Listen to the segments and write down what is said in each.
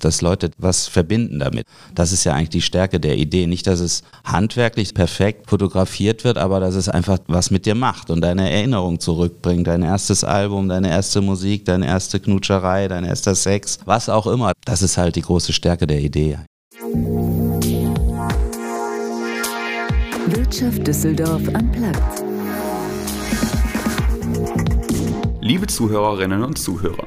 dass Leute was verbinden damit. Das ist ja eigentlich die Stärke der Idee. Nicht, dass es handwerklich perfekt fotografiert wird, aber dass es einfach was mit dir macht und deine Erinnerung zurückbringt. Dein erstes Album, deine erste Musik, deine erste Knutscherei, dein erster Sex, was auch immer. Das ist halt die große Stärke der Idee. Wirtschaft Düsseldorf am Platz. Liebe Zuhörerinnen und Zuhörer.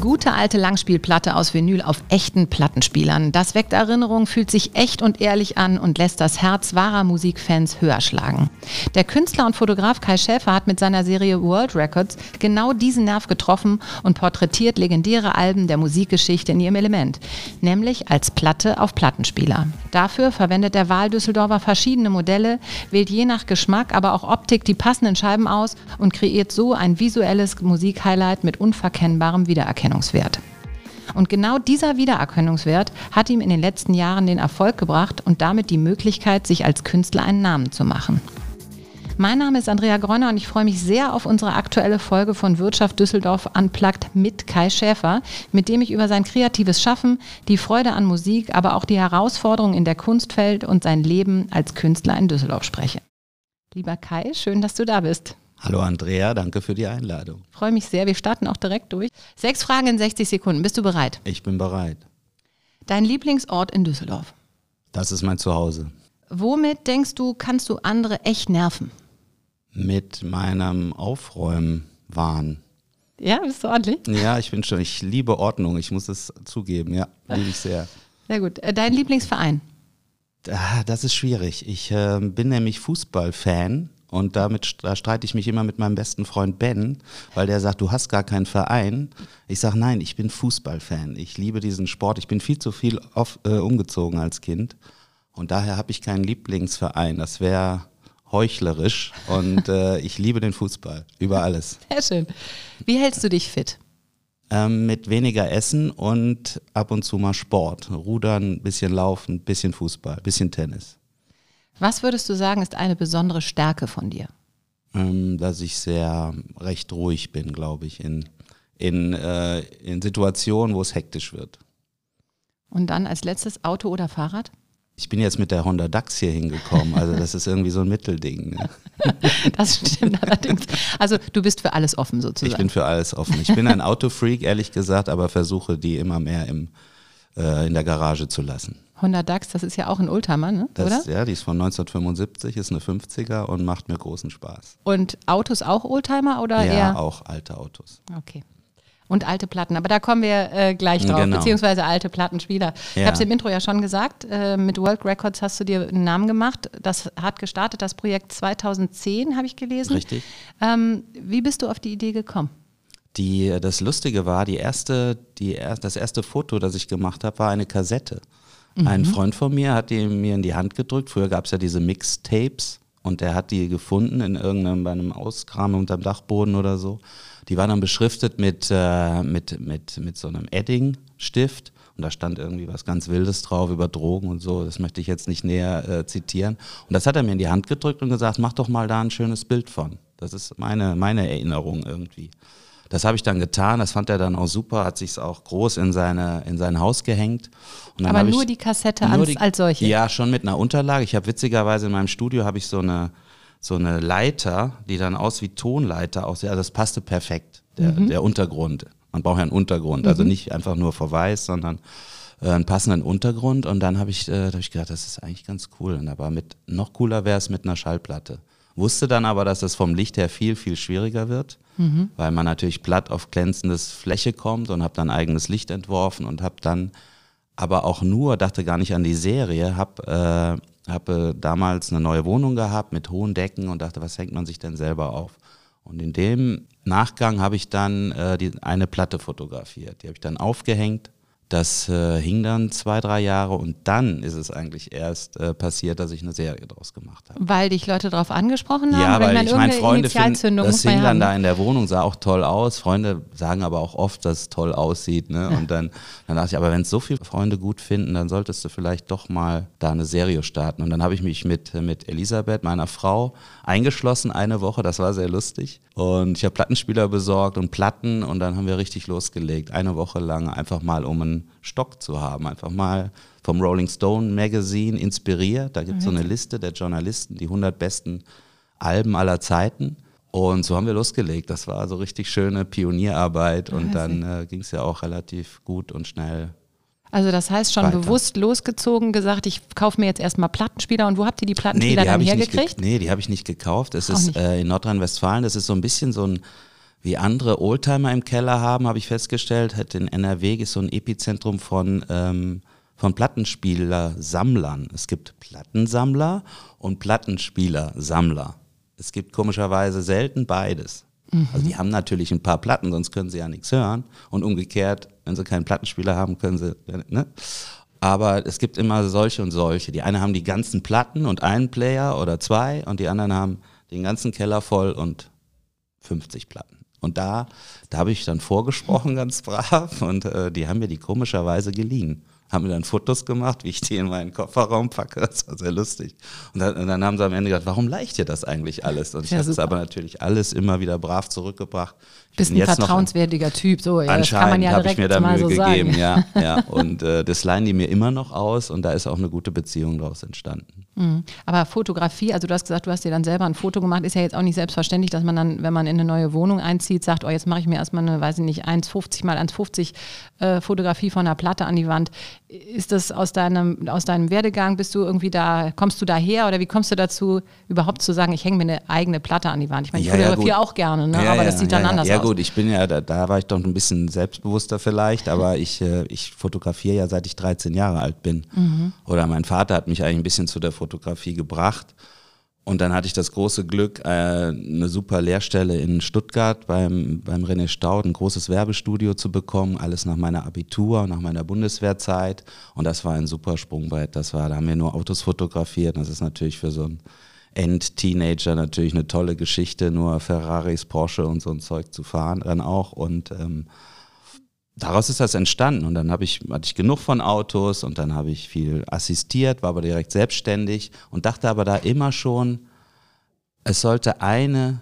Gute alte Langspielplatte aus Vinyl auf echten Plattenspielern. Das weckt Erinnerungen, fühlt sich echt und ehrlich an und lässt das Herz wahrer Musikfans höher schlagen. Der Künstler und Fotograf Kai Schäfer hat mit seiner Serie World Records genau diesen Nerv getroffen und porträtiert legendäre Alben der Musikgeschichte in ihrem Element, nämlich als Platte auf Plattenspieler. Dafür verwendet der Wahl Düsseldorfer verschiedene Modelle, wählt je nach Geschmack, aber auch Optik die passenden Scheiben aus und kreiert so ein visuelles Musikhighlight mit unverkennbarem Wiedererkennungswert. Wiedererkennungswert. Und genau dieser Wiedererkennungswert hat ihm in den letzten Jahren den Erfolg gebracht und damit die Möglichkeit, sich als Künstler einen Namen zu machen. Mein Name ist Andrea Gröner und ich freue mich sehr auf unsere aktuelle Folge von Wirtschaft Düsseldorf Unplugged mit Kai Schäfer, mit dem ich über sein kreatives Schaffen, die Freude an Musik, aber auch die Herausforderungen in der Kunstwelt und sein Leben als Künstler in Düsseldorf spreche. Lieber Kai, schön, dass du da bist. Hallo Andrea, danke für die Einladung. Freue mich sehr. Wir starten auch direkt durch. Sechs Fragen in 60 Sekunden. Bist du bereit? Ich bin bereit. Dein Lieblingsort in Düsseldorf? Das ist mein Zuhause. Womit denkst du, kannst du andere echt nerven? Mit meinem Aufräumen-Wahn. Ja, bist du ordentlich? Ja, ich bin schon, ich liebe Ordnung, ich muss es zugeben, ja, liebe ich sehr. Sehr gut. Äh, dein Lieblingsverein? Ah, das ist schwierig. Ich äh, bin nämlich Fußballfan und damit da streite ich mich immer mit meinem besten Freund Ben, weil der sagt, du hast gar keinen Verein. Ich sage, nein, ich bin Fußballfan. Ich liebe diesen Sport. Ich bin viel zu viel auf, äh, umgezogen als Kind. Und daher habe ich keinen Lieblingsverein. Das wäre heuchlerisch. Und äh, ich liebe den Fußball über alles. Sehr schön. Wie hältst du dich fit? Ähm, mit weniger Essen und ab und zu mal Sport. Rudern, bisschen Laufen, bisschen Fußball, bisschen Tennis. Was würdest du sagen, ist eine besondere Stärke von dir? Ähm, dass ich sehr recht ruhig bin, glaube ich, in, in, äh, in Situationen, wo es hektisch wird. Und dann als letztes Auto oder Fahrrad? Ich bin jetzt mit der Honda DAX hier hingekommen, also das ist irgendwie so ein Mittelding. Ne? Das stimmt allerdings. Also du bist für alles offen sozusagen. Ich bin für alles offen. Ich bin ein Autofreak, ehrlich gesagt, aber versuche die immer mehr im, äh, in der Garage zu lassen. Honda DAX, das ist ja auch ein Oldtimer, ne? Das, oder? Ja, die ist von 1975, ist eine 50er und macht mir großen Spaß. Und Autos auch Oldtimer oder ja, eher? auch alte Autos. Okay. Und alte Platten, aber da kommen wir äh, gleich drauf, Genau. beziehungsweise alte Plattenspieler. Ich Ja. habe es im Intro ja schon gesagt, äh, mit World Records hast du dir einen Namen gemacht. Das hat gestartet, das Projekt 2010, habe ich gelesen. Richtig. Ähm, wie bist du auf die Idee gekommen? Die, das Lustige war, die erste, die, das erste Foto, das ich gemacht habe, war eine Kassette. Ein Freund von mir hat die mir in die Hand gedrückt. Früher gab es ja diese Mixtapes und der hat die gefunden in irgendeinem bei einem Auskram unterm Dachboden oder so. Die war dann beschriftet mit, äh, mit, mit, mit so einem Edding-Stift und da stand irgendwie was ganz Wildes drauf über Drogen und so. Das möchte ich jetzt nicht näher äh, zitieren. Und das hat er mir in die Hand gedrückt und gesagt, mach doch mal da ein schönes Bild von. Das ist meine, meine Erinnerung irgendwie. Das habe ich dann getan, das fand er dann auch super, hat sich auch groß in, seine, in sein Haus gehängt. Aber nur ich, die Kassette nur als, die- als solche. Ja, schon mit einer Unterlage. Ich habe witzigerweise in meinem Studio habe ich so eine, so eine Leiter, die dann aus wie Tonleiter aussieht. Also das passte perfekt, der, Mhm. der Untergrund. Man braucht ja einen Untergrund, also nicht einfach nur verweiß, sondern äh, einen passenden Untergrund. Und dann habe ich, äh, hab ich gedacht, das ist eigentlich ganz cool. Und aber mit, noch cooler wäre es mit einer Schallplatte. Wusste dann aber, dass es vom Licht her viel, viel schwieriger wird, weil man natürlich platt auf glänzendes Fläche kommt und habe dann eigenes Licht entworfen und habe dann aber auch nur, dachte gar nicht an die Serie, habe äh, hab, äh, damals eine neue Wohnung gehabt mit hohen Decken und dachte, was hängt man sich denn selber auf? Und in dem Nachgang habe ich dann äh, die, eine Platte fotografiert. Die habe ich dann aufgehängt Das äh, hing dann zwei, drei Jahre und dann ist es eigentlich erst äh, passiert, dass ich eine Serie draus gemacht habe. Weil dich Leute darauf angesprochen haben? Ja, weil ich meine, Freunde finden, das hing dann haben. da in der Wohnung, sah auch toll aus. Freunde sagen aber auch oft, dass es toll aussieht. Ne? Und dann, dann dachte ich, aber wenn es so viele Freunde gut finden, dann solltest du vielleicht doch mal da eine Serie starten. Und dann habe ich mich mit, mit Elisabeth, meiner Frau, eingeschlossen eine Woche. Das war sehr lustig. Und ich habe Plattenspieler besorgt und Platten und dann haben wir richtig losgelegt. Eine Woche lang einfach mal, um Stock zu haben. Einfach mal vom Rolling Stone Magazine inspiriert. Da gibt es so eine Liste der Journalisten, die 100 besten Alben aller Zeiten. Und so haben wir losgelegt. Das war so richtig schöne Pionierarbeit und dann äh, ging es ja auch relativ gut und schnell. Also das heißt schon Weiter. bewusst losgezogen, gesagt, ich kaufe mir jetzt erstmal Plattenspieler. Und wo habt ihr die Plattenspieler die dann nicht hergekriegt? ge- Nee, die habe ich nicht gekauft. Es ist nicht. äh, in Nordrhein-Westfalen, das ist so ein bisschen so ein, wie andere Oldtimer im Keller haben, habe ich festgestellt. Hat in NRW ist so ein Epizentrum von, ähm, von Plattenspieler-Sammlern. Es gibt Plattensammler und Plattenspieler-Sammler. Es gibt komischerweise selten beides. Also die haben natürlich ein paar Platten, sonst können sie ja nichts hören. Und umgekehrt, wenn sie keinen Plattenspieler haben, können sie, ne? Aber es gibt immer solche und solche. Die einen haben die ganzen Platten und einen Player oder zwei und die anderen haben den ganzen Keller voll und 50 Platten. Und da, da habe ich dann vorgesprochen, ganz brav, und äh, die haben mir die komischerweise geliehen. Haben mir dann Fotos gemacht, wie ich die in meinen Kofferraum packe. Das war sehr lustig. Und dann, und dann haben sie am Ende gesagt, warum leicht dir das eigentlich alles? Und ich Ja, habe es aber natürlich alles immer wieder brav zurückgebracht. Ich Bist ein jetzt noch- vertrauenswertiger Typ, so ja, das kann man Anscheinend ja habe direkt ich mir da mal Mühe so gegeben, sagen. ja, ja. Und äh, das leihen die mir immer noch aus und da ist auch eine gute Beziehung daraus entstanden. Mhm. Aber Fotografie, also du hast gesagt, du hast dir dann selber ein Foto gemacht, ist ja jetzt auch nicht selbstverständlich, dass man dann, wenn man in eine neue Wohnung einzieht, sagt, oh, jetzt mache ich mir erstmal eine, weiß ich nicht, 1,50 mal 1,50 äh, Fotografie von einer Platte an die Wand. Ist das aus deinem, aus deinem Werdegang, bist du irgendwie da, kommst du daher oder wie kommst du dazu, überhaupt zu sagen, ich hänge mir eine eigene Platte an die Wand? Ich meine, ich Ja, ja, fotografiere gut. auch gerne, ne? Ja, aber ja, das sieht dann ja, anders ja. aus. Ja gut, ich bin ja, da, da war ich doch ein bisschen selbstbewusster vielleicht, aber ich, äh, ich fotografiere ja seit ich 13 Jahre alt bin. Mhm. Oder mein Vater hat mich eigentlich ein bisschen zu der Fotografie gebracht. Und dann hatte ich das große Glück, äh, eine super Lehrstelle in Stuttgart beim, beim René Staud, ein großes Werbestudio zu bekommen, alles nach meiner Abitur, nach meiner Bundeswehrzeit. Und das war ein super Sprungbrett. Das war, da haben wir nur Autos fotografiert. Das ist natürlich für so einen End-Teenager natürlich eine tolle Geschichte, nur Ferraris, Porsche und so ein Zeug zu fahren dann auch. Und ähm, daraus ist das entstanden. Und dann habe ich, hatte ich genug von Autos und dann habe ich viel assistiert, war aber direkt selbstständig und dachte aber da immer schon, es sollte eine,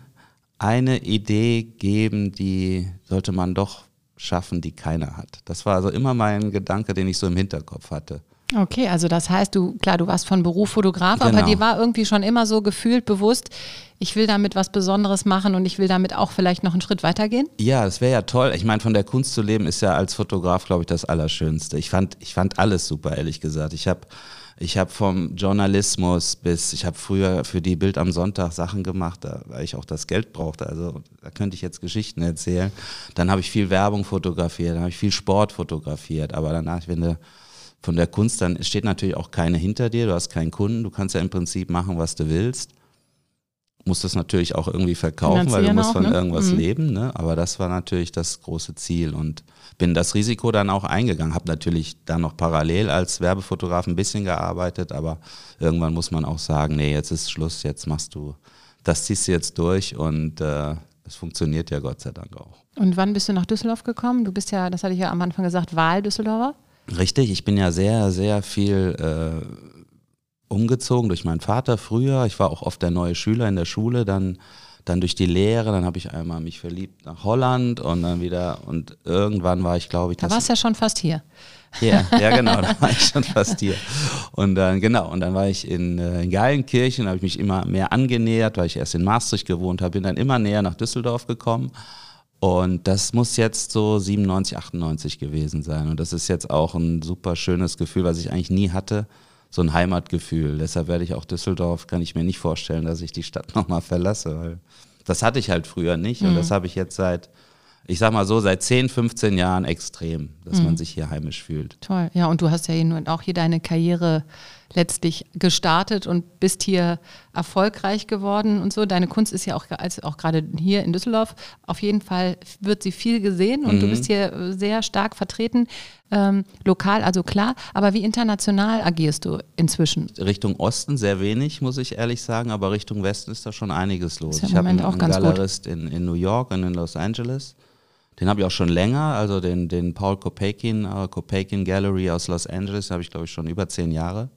eine Idee geben, die sollte man doch schaffen, die keiner hat. Das war also immer mein Gedanke, den ich so im Hinterkopf hatte. Okay, also das heißt, du, klar, du warst von Beruf Fotograf, aber Genau. dir war irgendwie schon immer so gefühlt bewusst, ich will damit was Besonderes machen und ich will damit auch vielleicht noch einen Schritt weitergehen? Ja, das wäre ja toll. Ich meine, von der Kunst zu leben ist ja als Fotograf, glaube ich, das Allerschönste. Ich fand, ich fand alles super, ehrlich gesagt. Ich habe ich hab vom Journalismus bis, ich habe früher für die Bild am Sonntag Sachen gemacht, da, weil ich auch das Geld brauchte. Also da könnte ich jetzt Geschichten erzählen. Dann habe ich viel Werbung fotografiert, dann habe ich viel Sport fotografiert. Aber danach, wenn du von der Kunst, dann steht natürlich auch keine hinter dir, du hast keinen Kunden, du kannst ja im Prinzip machen, was du willst. Musst das natürlich auch irgendwie verkaufen, weil du musst auch, von ne? irgendwas Mhm. leben. Ne? Aber das war natürlich das große Ziel und bin das Risiko dann auch eingegangen. Habe natürlich dann noch parallel als Werbefotograf ein bisschen gearbeitet, aber irgendwann muss man auch sagen, nee, jetzt ist Schluss, jetzt machst du, das ziehst du jetzt durch und äh, es funktioniert ja Gott sei Dank auch. Und wann bist du nach Düsseldorf gekommen? Du bist ja, das hatte ich ja am Anfang gesagt, Wahl-Düsseldorfer. Richtig, ich bin ja sehr, sehr viel äh, umgezogen durch meinen Vater früher. Ich war auch oft der neue Schüler in der Schule, dann, dann durch die Lehre, dann habe ich einmal mich verliebt nach Holland und dann wieder und irgendwann war ich, glaube ich, Da das warst ja schon fast hier. ja, ja, genau, da war ich schon fast hier. Und dann, genau, und dann war ich in, äh, in Geilenkirchen, habe ich mich immer mehr angenähert, weil ich erst in Maastricht gewohnt habe, bin dann immer näher nach Düsseldorf gekommen. Und das muss jetzt so 97, 98 gewesen sein. Und das ist jetzt auch ein super schönes Gefühl, was ich eigentlich nie hatte. So ein Heimatgefühl. Deshalb werde ich auch Düsseldorf, kann ich mir nicht vorstellen, dass ich die Stadt nochmal verlasse, weil das hatte ich halt früher nicht. Und das habe ich jetzt seit, ich sag mal so, seit 10, 15 Jahren extrem, dass man sich hier heimisch fühlt. Toll. Ja, und du hast ja auch hier deine Karriere letztlich gestartet und bist hier erfolgreich geworden und so. Deine Kunst ist ja auch, als auch gerade hier in Düsseldorf, auf jeden Fall wird sie viel gesehen und Mhm. du bist hier sehr stark vertreten. Ähm, lokal, also klar, aber wie international agierst du inzwischen? Richtung Osten sehr wenig, muss ich ehrlich sagen, aber Richtung Westen ist da schon einiges los. Ja ich habe einen, auch einen. Galerist in, in New York und in Los Angeles. Den habe ich auch schon länger, also den, den Paul Kopekin, äh, Kopekin Gallery aus Los Angeles, habe ich glaube ich schon über zehn Jahre.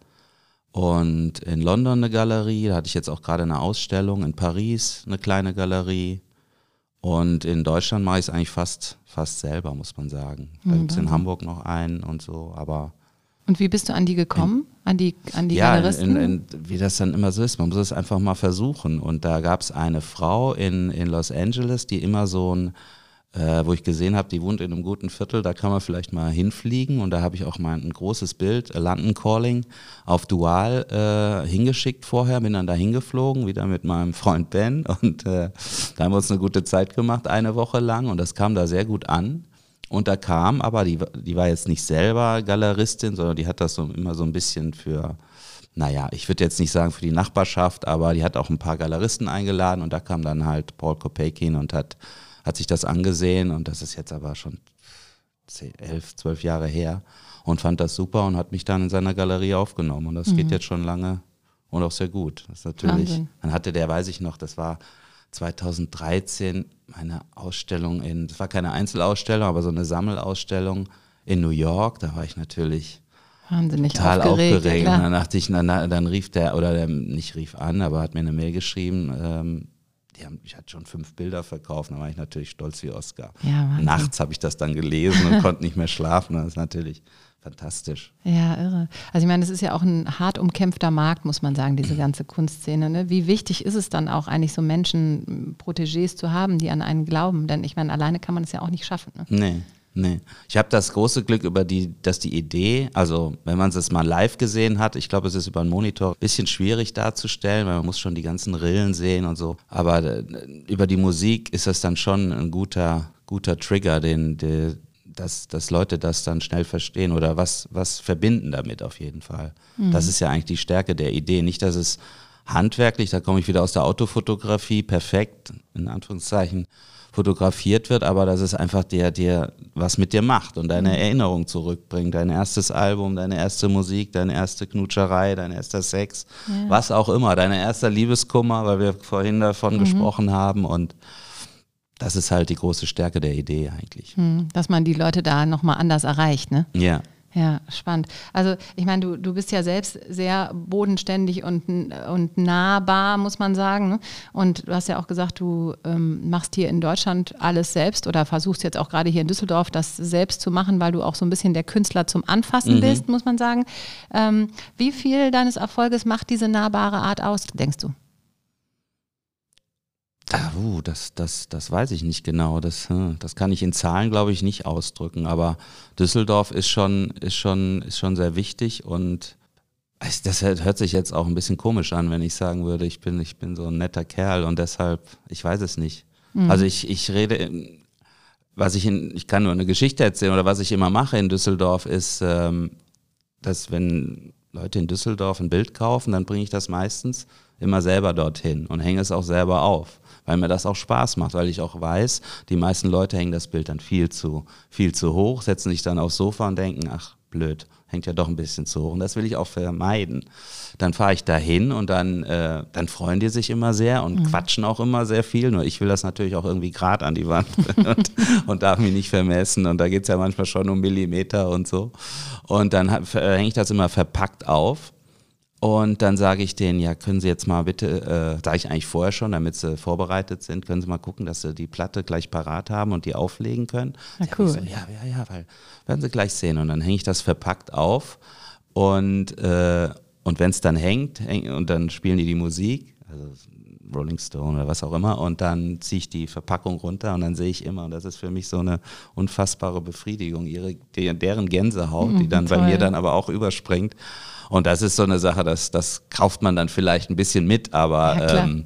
Und in London eine Galerie, da hatte ich jetzt auch gerade eine Ausstellung, in Paris eine kleine Galerie. Und in Deutschland mache ich es eigentlich fast, fast selber, muss man sagen. Da Hm, gibt es in. Hamburg noch einen und so, aber Und wie bist du an die gekommen? An die, an die ja, Galeristen? in, in, wie das dann immer so ist, man muss es einfach mal versuchen. Und da gab es eine Frau in, in Los Angeles, die immer so ein, äh, wo ich gesehen habe, die wohnt in einem guten Viertel, da kann man vielleicht mal hinfliegen. Und da habe ich auch mal ein großes Bild, äh, London Calling, auf Dual äh, hingeschickt vorher, bin dann da hingeflogen, wieder mit meinem Freund Ben. Und äh, da haben wir uns eine gute Zeit gemacht, eine Woche lang. Und das kam da sehr gut an. Und da kam, aber die, die war jetzt nicht selber Galeristin, sondern die hat das so immer so ein bisschen für, naja, ich würde jetzt nicht sagen für die Nachbarschaft, aber die hat auch ein paar Galeristen eingeladen und da kam dann halt Paul Kopekin und hat, hat sich das angesehen und das ist jetzt aber schon zehn, elf, zwölf Jahre her und fand das super und hat mich dann in seiner Galerie aufgenommen und das geht jetzt schon lange und auch sehr gut. Das ist natürlich, Wahnsinn. dann hatte der, weiß ich noch, das war 2013 meine Ausstellung in, das war keine Einzelausstellung, aber so eine Sammelausstellung in New York. Da war ich natürlich Wahnsinnig total aufgeregt. aufgeregt. ja, und dann dachte ich, na, dann rief der, oder der nicht rief an, aber hat mir eine Mail geschrieben. Ähm, die haben, ich hatte schon fünf Bilder verkauft, da war ich natürlich stolz wie Oscar. Ja. Nachts habe ich das dann gelesen und konnte nicht mehr schlafen. Das ist natürlich fantastisch. Ja, irre. Also ich meine, das ist ja auch ein hart umkämpfter Markt, muss man sagen, diese ganze Kunstszene. Ne? Wie wichtig ist es dann auch eigentlich so Menschen, Protégés zu haben, die an einen glauben? Denn ich meine, alleine kann man es ja auch nicht schaffen. Ne? Nee, nee. Ich habe das große Glück über die, dass die Idee, also wenn man es mal live gesehen hat, ich glaube, es ist über einen Monitor ein bisschen schwierig darzustellen, weil man muss schon die ganzen Rillen sehen und so. Aber äh, über die Musik ist das dann schon ein guter, guter Trigger, den, der, dass, dass Leute das dann schnell verstehen oder was, was verbinden damit auf jeden Fall. Das ist ja eigentlich die Stärke der Idee. Nicht, dass es handwerklich, da komme ich wieder aus der Autofotografie, perfekt, in Anführungszeichen, fotografiert wird, aber dass es einfach dir, dir was mit dir macht und deine Erinnerung zurückbringt. Dein erstes Album, deine erste Musik, deine erste Knutscherei, dein erster Sex, was auch immer, dein erster Liebeskummer, weil wir vorhin davon gesprochen haben und das ist halt die große Stärke der Idee eigentlich. Hm, Dass man die Leute da nochmal anders erreicht. Ne? Ja. Ja, spannend. Also ich meine, du, du bist ja selbst sehr bodenständig und, und nahbar, muss man sagen. ne? Und du hast ja auch gesagt, du ähm, machst hier in Deutschland alles selbst oder versuchst jetzt auch gerade hier in Düsseldorf das selbst zu machen, weil du auch so ein bisschen der Künstler zum Anfassen bist, muss man sagen. Ähm, wie viel deines Erfolges macht diese nahbare Art aus, denkst du? Ah, uh, das, das, das weiß ich nicht genau. Das, hm, das kann ich in Zahlen, glaube ich, nicht ausdrücken. Aber Düsseldorf ist schon, ist schon, ist schon sehr wichtig und das hört sich jetzt auch ein bisschen komisch an, wenn ich sagen würde, ich bin, ich bin so ein netter Kerl und deshalb, ich weiß es nicht. Also ich, ich rede, was ich in, ich kann nur eine Geschichte erzählen oder was ich immer mache in Düsseldorf ist, ähm, dass wenn Leute in Düsseldorf ein Bild kaufen, dann bringe ich das meistens immer selber dorthin und hänge es auch selber auf, weil mir das auch Spaß macht, weil ich auch weiß, die meisten Leute hängen das Bild dann viel zu, viel zu hoch, setzen sich dann aufs Sofa und denken, ach blöd, hängt ja doch ein bisschen zu hoch und das will ich auch vermeiden. Dann fahre ich da hin und dann, äh, dann freuen die sich immer sehr und quatschen auch immer sehr viel, nur ich will das natürlich auch irgendwie gerade an die Wand und, und darf mich nicht vermessen und da geht es ja manchmal schon um Millimeter und so und dann äh, hänge ich das immer verpackt auf und dann sage ich denen, ja, können Sie jetzt mal bitte, äh, sage ich eigentlich vorher schon, damit sie vorbereitet sind, können Sie mal gucken, dass Sie die Platte gleich parat haben und die auflegen können. Na cool. So, ja, ja, ja, weil werden Sie gleich sehen. Und dann hänge ich das verpackt auf und, äh, und wenn es dann hängt häng, und dann spielen die die Musik, also Rolling Stone oder was auch immer, und dann ziehe ich die Verpackung runter und dann sehe ich immer, und das ist für mich so eine unfassbare Befriedigung, ihre, deren Gänsehaut, die dann bei toll. mir dann aber auch überspringt. Und das ist so eine Sache, das, das kauft man dann vielleicht ein bisschen mit, aber Ja, ähm,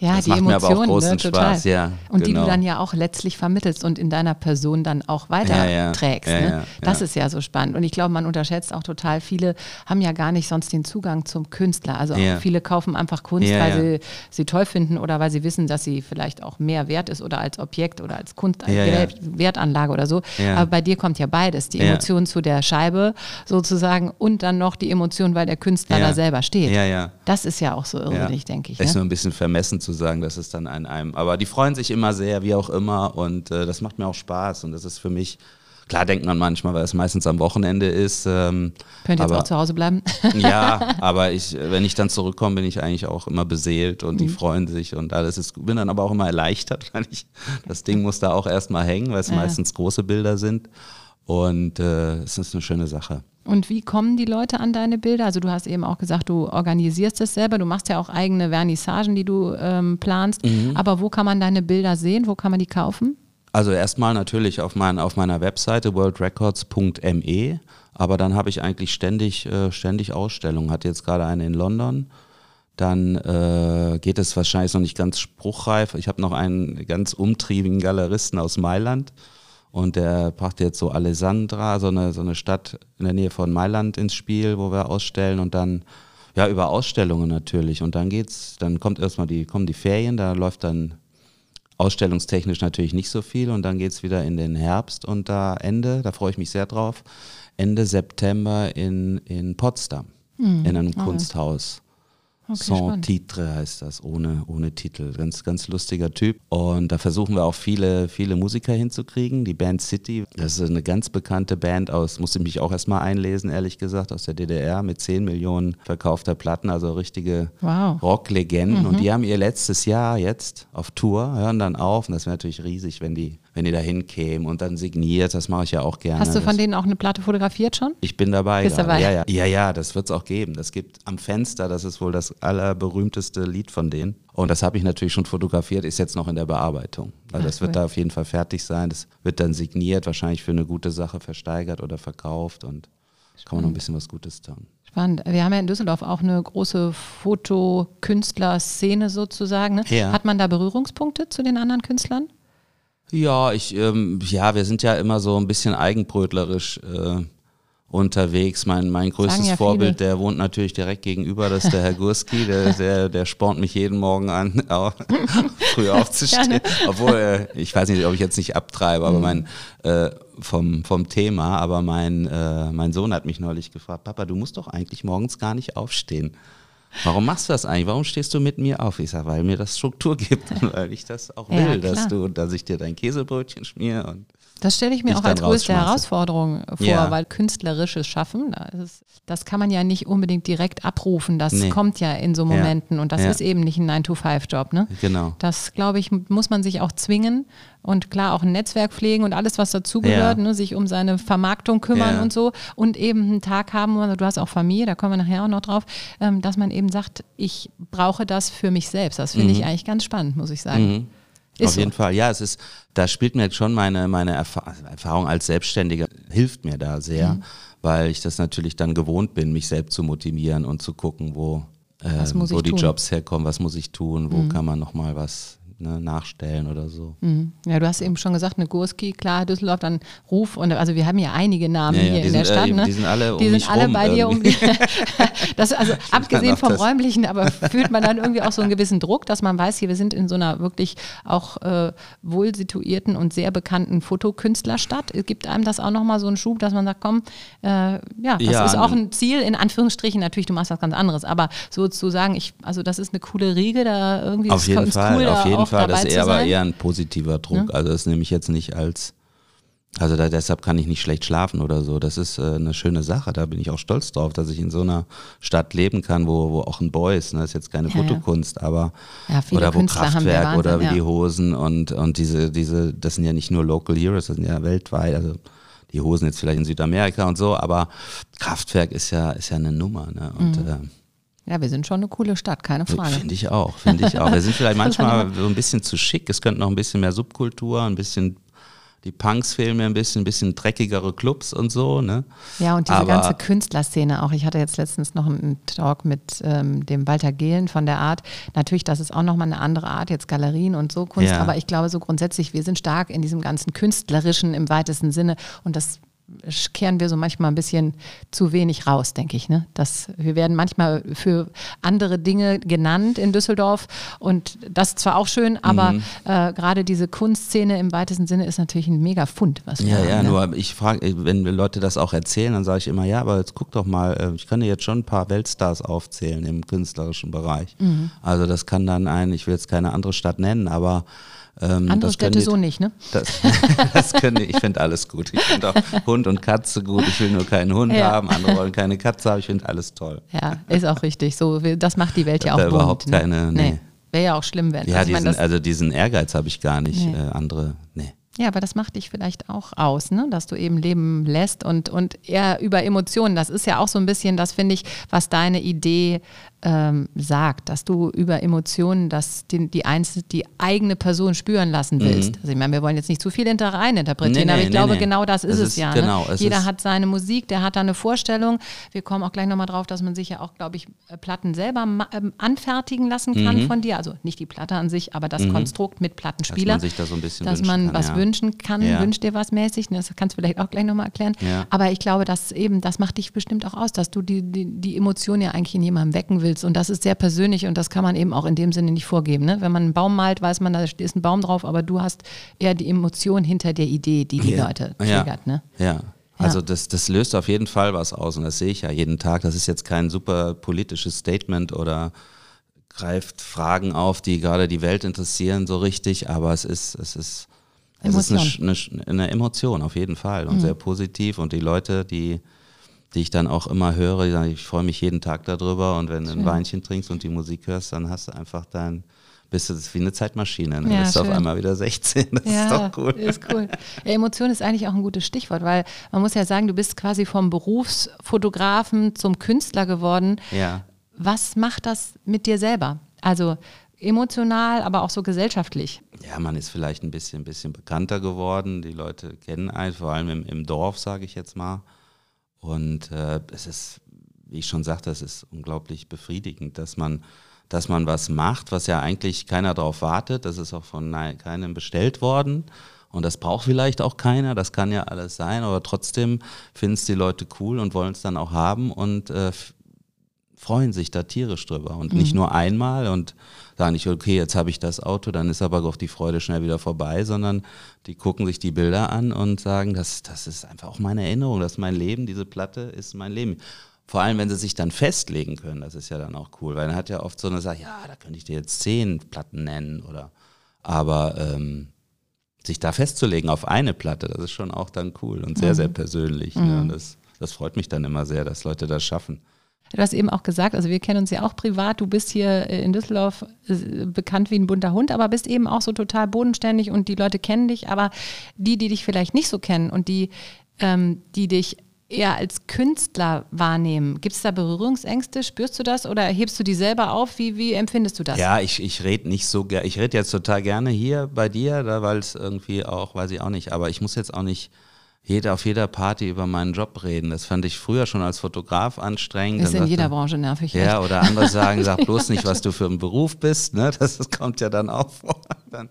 Ja, das die macht Emotionen, mir aber auch großen ne, total. Spaß, ja. Und die genau. du dann ja auch letztlich vermittelst und in deiner Person dann auch Ja, ja. weiterträgst. Ja, ne? ja, Das ja. ist ja so spannend. Und ich glaube, man unterschätzt auch total, viele haben ja gar nicht sonst den Zugang zum Künstler. Also viele kaufen einfach Kunst, weil sie sie toll finden oder weil sie wissen, dass sie vielleicht auch mehr wert ist oder als Objekt oder als Kunst, als. Wertanlage oder so. Aber bei dir kommt ja beides. Die. Emotion zu der Scheibe sozusagen und dann noch die Emotion, weil der Künstler da selber steht. Ja, ja. Das ist ja auch so irrsinnig, denke ich. Ist Ne? nur ein bisschen vermessen zu sagen, dass es dann an einem. Aber die freuen sich immer sehr, wie auch immer. Und äh, das macht mir auch Spaß. Und das ist für mich, klar denkt man manchmal, weil es meistens am Wochenende ist. Ähm, Könnt ihr jetzt auch zu Hause bleiben? Ja, aber ich, wenn ich dann zurückkomme, bin ich eigentlich auch immer beseelt und die freuen sich und alles ist, bin dann aber auch immer erleichtert, weil ich, das Ding muss da auch erstmal hängen, weil es Ja. meistens große Bilder sind. Und äh, es ist eine schöne Sache. Und wie kommen die Leute an deine Bilder? Also du hast eben auch gesagt, du organisierst es selber, du machst ja auch eigene Vernissagen, die du ähm, planst. Mhm. Aber wo kann man deine Bilder sehen? Wo kann man die kaufen? Also erstmal natürlich auf, mein, auf meiner Webseite worldrecords.me, aber dann habe ich eigentlich ständig, äh, ständig Ausstellungen. Hatte jetzt gerade eine in London. Dann äh, geht es wahrscheinlich noch nicht ganz spruchreif. Ich habe noch einen ganz umtriebigen Galeristen aus Mailand und der brachte jetzt so Alessandra, so eine, so eine Stadt in der Nähe von Mailand ins Spiel, wo wir ausstellen und dann ja über Ausstellungen natürlich. Und dann geht's, dann kommt erstmal die, kommen die Ferien, da läuft dann ausstellungstechnisch natürlich nicht so viel und dann geht es wieder in den Herbst und da Ende, da freue ich mich sehr drauf, Ende September in, in Potsdam, in einem Kunsthaus. Okay, Sans spannend. Titre heißt das, ohne, ohne Titel. Ganz, ganz lustiger Typ. Und da versuchen wir auch viele, viele Musiker hinzukriegen. Die Band City, das ist eine ganz bekannte Band aus, musste ich mich auch erstmal einlesen, ehrlich gesagt, aus der DDR mit 10 Millionen verkaufter Platten, also richtige Wow. Rocklegenden. Mhm. Und die haben ihr letztes Jahr jetzt auf Tour, hören dann auf. Und das wäre natürlich riesig, wenn die, wenn die da hinkämen und dann signiert. Das mache ich ja auch gerne. Hast du von denen auch eine Platte fotografiert schon? ich bin dabei. Bist dabei? Ja, ja, ja, ja, das wird es auch geben. Das gibt am Fenster, das ist wohl das allerberühmteste Lied von denen. Und das habe ich natürlich schon fotografiert, ist jetzt noch in der Bearbeitung. Weil Ach, das wird cool. da auf jeden Fall fertig sein. Das wird dann signiert, wahrscheinlich für eine gute Sache versteigert oder verkauft und kann man noch ein bisschen was Gutes tun. Spannend. Wir haben ja in Düsseldorf auch eine große Fotokünstlerszene sozusagen. Ne? Ja. Hat man da Berührungspunkte zu den anderen Künstlern? Ja, ich, ähm, ja, wir sind ja immer so ein bisschen eigenbrötlerisch äh, unterwegs. Mein, mein größtes ja Vorbild, viele. der wohnt natürlich direkt gegenüber, das ist der Herr Gurski, der, der, der spornt mich jeden Morgen an, früh aufzustehen. Obwohl, äh, ich weiß nicht, ob ich jetzt nicht abtreibe, aber mein, äh, vom, vom Thema, aber mein, äh, mein Sohn hat mich neulich gefragt, Papa, du musst doch eigentlich morgens gar nicht aufstehen. Warum machst du das eigentlich? Warum stehst du mit mir auf? Ich sage, weil mir das Struktur gibt und weil ich das auch Ja, will, klar. dass du, dass ich dir dein Käsebrötchen schmier und Das stelle ich mir auch als größte. Herausforderung vor, Ja. weil künstlerisches Schaffen, da ist es, das kann man ja nicht unbedingt direkt abrufen. Das Nee. kommt ja in so Ja. Momenten und das Ja. ist eben nicht ein 9-to-5-Job. Ne? genau. Das, glaube ich, muss man sich auch zwingen und klar auch ein Netzwerk pflegen und alles, was dazugehört, Ja. ne, sich um seine Vermarktung kümmern Ja. und so und eben einen Tag haben, wo- du hast auch Familie, da kommen wir nachher auch noch drauf, ähm, dass man eben sagt, ich brauche das für mich selbst. Das finde ich eigentlich ganz spannend, muss ich sagen. Mhm. Ist Auf so. jeden Fall, ja, es ist, da spielt mir jetzt schon meine, meine Erfa also Erfahrung als Selbstständiger, hilft mir da sehr, Mhm. weil ich das natürlich dann gewohnt bin, mich selbst zu motivieren und zu gucken, wo, äh, wo die tun? Mhm. Jobs herkommen, was muss ich tun, wo kann man nochmal was ne, nachstellen oder so. Mhm. Ja, du hast eben schon gesagt, eine Gurski, klar, Düsseldorf, dann Ruf und also wir haben ja einige Namen Ja, ja, hier in der sind, äh, Stadt. ne? die sind alle um Die sind alle bei dir um das, Also abgesehen vom das- räumlichen, aber fühlt man dann irgendwie auch so einen gewissen Druck, dass man weiß, hier wir sind in so einer wirklich auch äh, wohl situierten und sehr bekannten Fotokünstlerstadt. Gibt einem das auch nochmal so einen Schub, dass man sagt, komm, äh, ja, das Ja, ist auch ein Ziel, in Anführungsstrichen, natürlich, du machst was ganz anderes, aber so zu sagen, ich, also das ist eine coole Riege, da irgendwie Auf ist jeden Fall, cool, auf jeden auch Das dabei ist zu eher aber eher ein positiver Druck. Also das nehme ich jetzt nicht als, also da, deshalb kann ich nicht schlecht schlafen oder so. Das ist äh, eine schöne Sache. Da bin ich auch stolz drauf, dass ich in so einer Stadt leben kann, wo, wo auch ein Boy ist. Ne? Das ist jetzt keine Ja, ja. Fotokunst, aber Ja, viele oder wo Künstler Kraftwerk oder wie Wahnsinn, die ja. Hosen und, und diese, diese, das sind ja nicht nur Local Heroes, das sind ja weltweit, also die Hosen jetzt vielleicht in Südamerika und so, aber Kraftwerk ist ja, ist ja eine Nummer. Ne? Und Mhm. äh, Ja, wir sind schon eine coole Stadt, keine Frage. Finde ich auch, finde ich auch. Wir sind vielleicht manchmal so ein bisschen zu schick. Es könnte noch ein bisschen mehr Subkultur, ein bisschen Die Punks fehlen mir ein bisschen, ein bisschen dreckigere Clubs und so, ne? Ja, und diese Aber- ganze Künstlerszene auch. Ich hatte jetzt letztens noch einen Talk mit ähm, dem Walter Gehlen von der Art. Natürlich, das ist auch nochmal eine andere Art, jetzt Galerien und so Kunst, Ja. aber ich glaube so grundsätzlich, wir sind stark in diesem ganzen Künstlerischen im weitesten Sinne und das kehren wir so manchmal ein bisschen zu wenig raus, denke ich. Ne? Das, wir werden manchmal für andere Dinge genannt in Düsseldorf und das ist zwar auch schön, aber Mhm. äh, gerade diese Kunstszene im weitesten Sinne ist natürlich ein mega Fund, was wir Ja, haben. ja, ne? nur ich frage, wenn Leute das auch erzählen, dann sage ich immer, ja, aber jetzt guck doch mal, äh, ich kann dir jetzt schon ein paar Weltstars aufzählen im künstlerischen Bereich. Mhm. Also das kann dann ein, ich will jetzt keine andere Stadt nennen, aber ähm, Andere Städte die, so nicht, ne? Das, das können ich finde alles gut. Ich finde auch Hund und Katze gut. Ich will nur keinen Hund Ja. haben, andere wollen keine Katze haben. Ich finde alles toll. Ja, ist auch richtig. So, das macht die Welt ja auch bunt. überhaupt ne? keine- nee. Wäre ja auch schlimm, wenn. Ja, also diesen, meine, also diesen Ehrgeiz habe ich gar nicht. Nee. Äh, andere, nee. ja, aber das macht dich vielleicht auch aus, ne? dass du eben leben lässt und, und eher über Emotionen. Das ist ja auch so ein bisschen, das finde ich, was deine Idee ähm, sagt, dass du über Emotionen das, die, die, einzelne, die eigene Person spüren lassen willst. Also ich meine, wir wollen jetzt nicht zu viel hinter rein interpretieren, Mhm. Nee, aber ich nee, glaube, nee. genau das ist Es es, ja. genau, ne? es Jeder hat seine Musik, der hat da eine Vorstellung. Wir kommen auch gleich nochmal drauf, dass man sich ja auch, glaube ich, äh, Platten selber ähm, anfertigen lassen kann Mhm. von dir. Also nicht die Platte an sich, aber das Konstrukt mit Plattenspieler. Dass man sich da so ein bisschen Dass man kann, was ja. wünschen kann, Ja. wünscht dir was mäßig. ne, Das kannst du vielleicht auch gleich nochmal erklären. Ja. Aber ich glaube, dass eben, das macht dich bestimmt auch aus, dass du die, die, die Emotion ja eigentlich in jemandem wecken willst. Und das ist sehr persönlich und das kann man eben auch in dem Sinne nicht vorgeben. Ne? Wenn man einen Baum malt, weiß man, da ist ein Baum drauf, aber du hast eher die Emotion hinter der Idee, die die Ja. Leute Ja. triggert. Ne? Ja. Also das, das löst auf jeden Fall was aus und das sehe ich ja jeden Tag. Das ist jetzt kein super politisches Statement oder greift Fragen auf, die gerade die Welt interessieren so richtig, aber es ist, es ist, es ist eine, eine, eine Emotion auf jeden Fall Mhm. und sehr positiv und die Leute, die die ich dann auch immer höre, ich freue mich jeden Tag darüber und wenn du ein Weinchen trinkst und die Musik hörst, dann hast du einfach dein, bist du wie eine Zeitmaschine, ne? Ja, bist du auf schön. einmal wieder 16, das ist doch cool. Ist cool. Ja, Emotion ist eigentlich auch ein gutes Stichwort, weil man muss ja sagen, du bist quasi vom Berufsfotografen zum Künstler geworden. Ja. Was macht das mit dir selber? Also emotional, aber auch so gesellschaftlich. Ja, man ist vielleicht ein bisschen, bisschen bekannter geworden. Die Leute kennen einen, vor allem im, im Dorf, sage ich jetzt mal. Und äh, es ist, wie ich schon sagte, es ist unglaublich befriedigend, dass man, dass man was macht, was ja eigentlich keiner darauf wartet. Das ist auch von keinem bestellt worden. Und das braucht vielleicht auch keiner, das kann ja alles sein, aber trotzdem finden es die Leute cool und wollen es dann auch haben und äh, freuen sich da tierisch drüber. Und nicht nur einmal und sagen nicht, okay, jetzt habe ich das Auto, dann ist aber auch die Freude schnell wieder vorbei, sondern die gucken sich die Bilder an und sagen, das, das ist einfach auch meine Erinnerung, das ist mein Leben, diese Platte ist mein Leben. Vor allem, wenn sie sich dann festlegen können, das ist ja dann auch cool, weil man hat ja oft so eine Sache, ja, da könnte ich dir jetzt zehn Platten nennen oder, aber ähm, sich da festzulegen auf eine Platte, das ist schon auch dann cool und sehr, sehr persönlich. Ne? Und das, das freut mich dann immer sehr, dass Leute das schaffen. Du hast eben auch gesagt, also wir kennen uns ja auch privat. Du bist hier äh, in Düsseldorf äh, bekannt wie ein bunter Hund, aber bist eben auch so total bodenständig und die Leute kennen dich. Aber die, die dich vielleicht nicht so kennen und die, ähm, die dich eher als Künstler wahrnehmen, gibt es da Berührungsängste? Spürst du das oder hebst du die selber auf? Wie, wie empfindest du das? Ja, ich, ich rede nicht so gerne. Ich rede jetzt total gerne hier bei dir, weil es irgendwie auch, weiß ich auch nicht, aber ich muss jetzt auch nicht jeder auf jeder Party über meinen Job reden. Das fand ich früher schon als Fotograf anstrengend. ist Dann in jeder Branche nervig. Ja, echt. oder andere sagen, sag bloß nicht, was du für ein Beruf bist. Ne? Das, das kommt ja dann auch vor. Dann,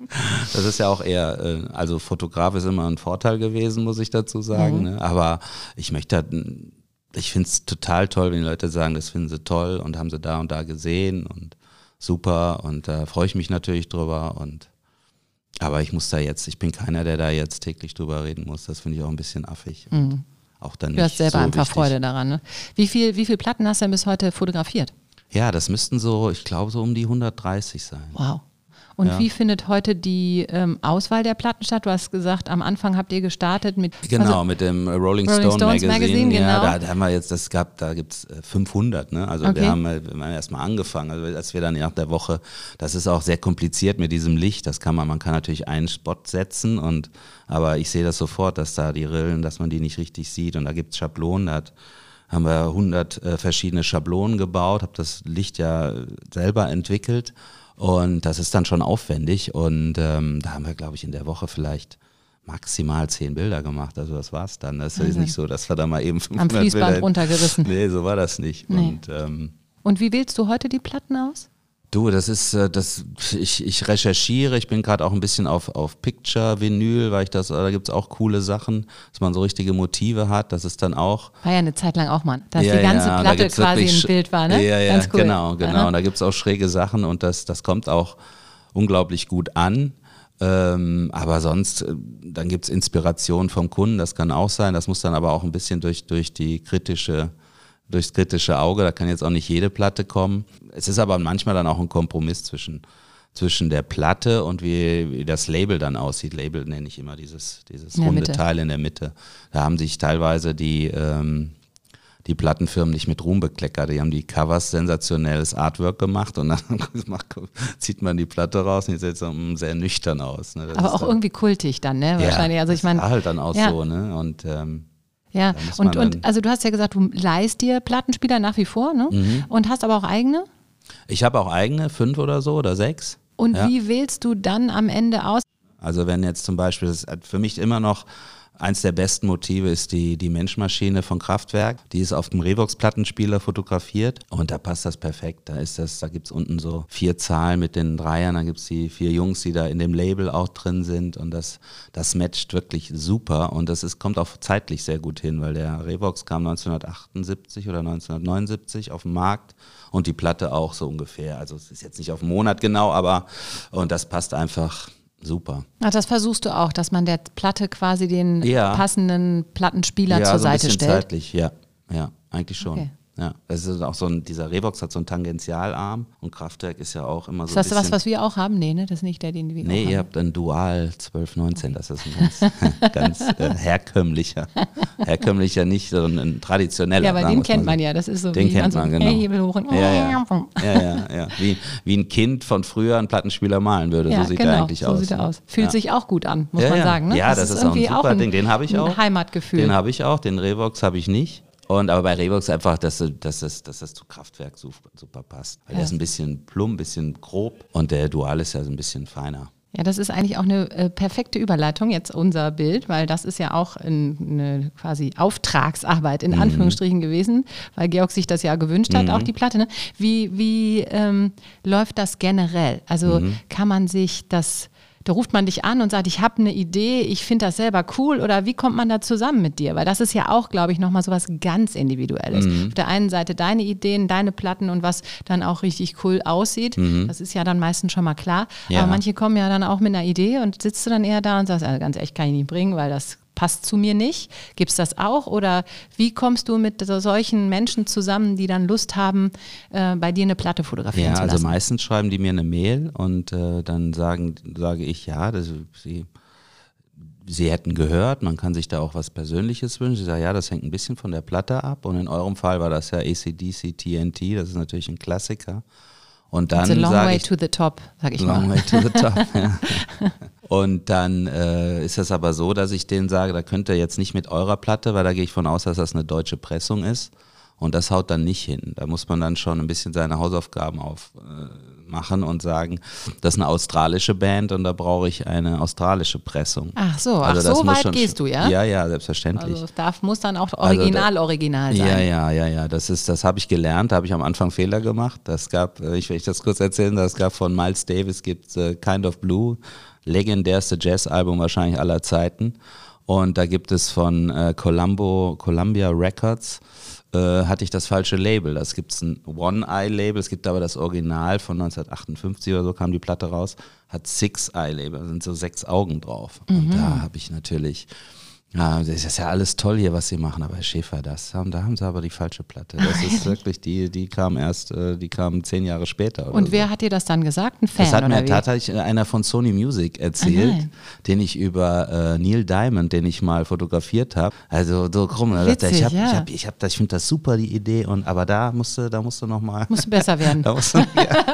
das ist ja auch eher, äh, also Fotograf ist immer ein Vorteil gewesen, muss ich dazu sagen. Ne? Aber ich möchte, halt, ich finde es total toll, wenn die Leute sagen, das finden sie toll und haben sie da und da gesehen und super und da freue ich mich natürlich drüber und aber ich muss da jetzt, ich bin keiner, der da jetzt täglich drüber reden muss. Das finde ich auch ein bisschen affig. Und auch dann Mhm. Du hast selber so einfach wichtig. Freude daran. Ne? Wie viel, wie viel Platten hast du denn bis heute fotografiert? Ja, das müssten so, ich glaube, so um die 130 sein. Wow. Und Ja. wie findet heute die ähm, Auswahl der Platten statt? Du hast gesagt, am Anfang habt ihr gestartet mit. Genau, Also, mit dem Rolling, Rolling Stone Stones Magazine. Magazine, Ja, genau. da, da haben wir jetzt, das gab, da gibt's äh, 500, ne? Also Okay. wir haben, äh, wir haben erstmal angefangen, also als wir dann nach der Woche, das ist auch sehr kompliziert mit diesem Licht, das kann man, man kann natürlich einen Spot setzen und, aber ich sehe das sofort, dass da die Rillen, dass man die nicht richtig sieht und da gibt's Schablonen, da hat, haben wir 100 äh, verschiedene Schablonen gebaut, habe das Licht ja äh, selber entwickelt und das ist dann schon aufwendig und ähm, da haben wir, glaube ich, in der Woche vielleicht maximal zehn Bilder gemacht. Also das war's dann. Das ist nicht so, dass wir da mal eben 500 Am Fließband Bilder runtergerissen. Nee, so war das nicht. Nee. Und ähm, Und wie wählst du heute die Platten aus? Du, das ist, äh, das, ich, ich recherchiere, ich bin gerade auch ein bisschen auf, auf Picture, Vinyl, weil ich das, da gibt's auch coole Sachen, dass man so richtige Motive hat, das ist dann auch. War ja eine Zeit lang auch mal, dass Ja, die ganze ja, Platte quasi ein Bild war, ne? Ja, ja, Ganz cool. genau, genau. Aha. Und da gibt's auch schräge Sachen und das, das kommt auch unglaublich gut an. Ähm, aber sonst, äh, dann gibt's Inspiration vom Kunden, das kann auch sein. Das muss dann aber auch ein bisschen durch, durch die kritische, durchs kritische Auge, da kann jetzt auch nicht jede Platte kommen. Es ist aber manchmal dann auch ein Kompromiss zwischen, zwischen der Platte und wie, wie das Label dann aussieht. Label nenne ich immer dieses, dieses runde Mitte. Teil in der Mitte. Da haben sich teilweise die, ähm, die Plattenfirmen nicht mit Ruhm bekleckert. Die haben die Covers sensationelles Artwork gemacht und dann zieht man die Platte raus und die sieht so mm, sehr nüchtern aus. Ne? Aber auch irgendwie kultig dann, ne? Wahrscheinlich. Also ich meine, halt dann aus ja. so, ne? Und ähm, ja. Und, und also du hast ja gesagt, du leihst dir Plattenspieler nach wie vor, ne? Mhm. Und hast aber auch eigene. ich habe auch eigene, fünf oder so oder sechs. Und Ja. wie wählst du dann am Ende aus? Also wenn jetzt zum Beispiel, das ist für mich immer noch eins der besten Motive ist die, die Menschmaschine von Kraftwerk. Die ist auf dem Revox-Plattenspieler fotografiert und da passt das perfekt. Da da gibt's unten so vier Zahlen mit den Dreiern, dann gibt's die vier Jungs, die da in dem Label auch drin sind und das, das matcht wirklich super und das ist, kommt auch zeitlich sehr gut hin, weil der Revox kam 1978 oder 1979 auf den Markt und die Platte auch so ungefähr. Also es ist jetzt nicht auf den Monat genau, aber und das passt einfach super. Ach, das versuchst du auch, dass man der Platte quasi den Ja. passenden Plattenspieler zur so Seite stellt. zeitlich, ja. Ja, eigentlich schon. Okay. Ja, das ist auch so ein, dieser Revox hat so einen Tangentialarm und Kraftwerk ist ja auch immer so Ist das ein was, was wir auch haben? Nee, ne? Das ist nicht der, den wir Nee, auch ihr haben. habt einen Dual 1219, das ist ein ganz, ganz äh, herkömmlicher, herkömmlicher nicht, sondern ein traditioneller. Ja, aber den kennt man so. ja. Das ist so Den wie kennt so man, genau. Hebel hoch und Ja, ja. Ja, ja, ja. Wie, wie ein Kind von früher einen Plattenspieler malen würde, Ja, so sieht genau, er eigentlich so aus. sieht er ne? aus. Fühlt ja. sich auch gut an, muss man sagen. Ne? Ja, das, ist, auch ein super ein, Ding. Den habe ich ein auch. Heimatgefühl. Den habe ich auch. Den Revox habe ich nicht. Und aber bei Revox einfach, dass, dass, das, dass das zu Kraftwerk super, super passt. Weil der Ja. ist ein bisschen plump, ein bisschen grob und der Dual ist ja so ein bisschen feiner. Ja, das ist eigentlich auch eine äh, perfekte Überleitung, jetzt unser Bild, weil das ist ja auch ein, eine quasi Auftragsarbeit in Anführungsstrichen gewesen, weil Georg sich das ja gewünscht hat, auch die Platte. Ne? Wie, wie ähm, läuft das generell? Also kann man sich das, da ruft man dich an und sagt, ich habe eine Idee, ich finde das selber cool oder wie kommt man da zusammen mit dir? Weil das ist ja auch, glaube ich, nochmal so was ganz Individuelles. Auf der einen Seite deine Ideen, deine Platten und was dann auch richtig cool aussieht, das ist ja dann meistens schon mal klar. Ja. Aber manche kommen ja dann auch mit einer Idee und sitzt du dann eher da und sagst, also ganz echt kann ich nicht bringen, weil das passt zu mir nicht. Gibt es das auch? Oder wie kommst du mit so- solchen Menschen zusammen, die dann Lust haben, äh, bei dir eine Platte fotografieren Ja, zu also lassen? meistens schreiben die mir eine Mail und äh, dann sagen, sage ich, ja, das, sie, sie hätten gehört, man kann sich da auch was Persönliches wünschen. Ich sage, ja, das hängt ein bisschen von der Platte ab. Und in eurem Fall war das ja ACDC TNT, das ist natürlich ein Klassiker. Und dann It's a long way ich, to the top, sag ich Long mal. way to the top. ja. Und dann äh, ist es aber so, dass ich denen sage, da könnt ihr jetzt nicht mit eurer Platte, weil da gehe ich von aus, dass das eine deutsche Pressung ist. Und das haut dann nicht hin. Da muss man dann schon ein bisschen seine Hausaufgaben aufmachen äh, machen und sagen, das ist eine australische Band und da brauche ich eine australische Pressung. Ach so, ach, Also das so weit gehst du, ja? Ja, ja, selbstverständlich. Also darf, muss dann auch Also da- original, original sein. Ja, ja, ja, ja. Das ist, das habe ich gelernt. Da habe ich am Anfang Fehler gemacht. Das gab, äh, ich will ich das kurz erzählen. Das gab von Miles Davis gibt äh, Kind of Blue, legendärste Jazzalbum wahrscheinlich aller Zeiten. Und da gibt es von äh, Columbo, Columbia Records hatte ich das falsche Label. Das gibt es ein One-Eye-Label, es gibt aber das Original von 1958 oder so kam die Platte raus, hat Six-Eye-Label, da sind so sechs Augen drauf. Und da habe ich natürlich, ja, das ist ja alles toll hier, was sie machen, aber Herr Schäfer, das haben, da haben sie aber die falsche Platte. Das ist wirklich, die, die kam erst, äh, die kam zehn Jahre später. Und so. wer hat dir das dann gesagt? Ein Fan Das hat mir tatsächlich einer von Sony Music erzählt, Ah, den ich über äh, Neil Diamond, den ich mal fotografiert habe. Also so krumm. Da dachte er, ich Witzig, habe, ja. ich, hab, ich, hab, ich finde das super die Idee und aber da musste, da musste noch mal. Musst du besser werden. da musste, ja,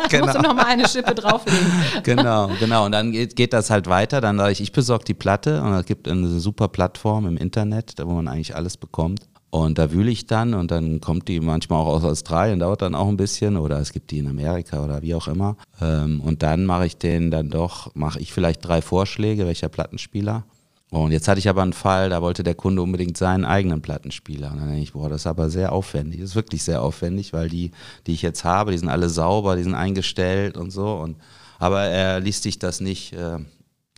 genau. Musst du noch mal eine Schippe drauflegen. genau, genau. Und dann geht, geht das halt weiter. Dann sage ich, ich besorge die Platte und es gibt eine super Plattform im Internet, da wo man eigentlich alles bekommt. Und da wühle ich dann und dann kommt die manchmal auch aus Australien, dauert dann auch ein bisschen oder es gibt die in Amerika oder wie auch immer. Ähm, und dann mache ich den dann doch, mache ich vielleicht drei Vorschläge, welcher Plattenspieler. Und jetzt hatte ich aber einen Fall, da wollte der Kunde unbedingt seinen eigenen Plattenspieler. Und dann denke ich, boah, das ist aber sehr aufwendig. Das ist wirklich sehr aufwendig, weil die, die ich jetzt habe, die sind alle sauber, die sind eingestellt und so. Und, aber er ließ sich das nicht, äh,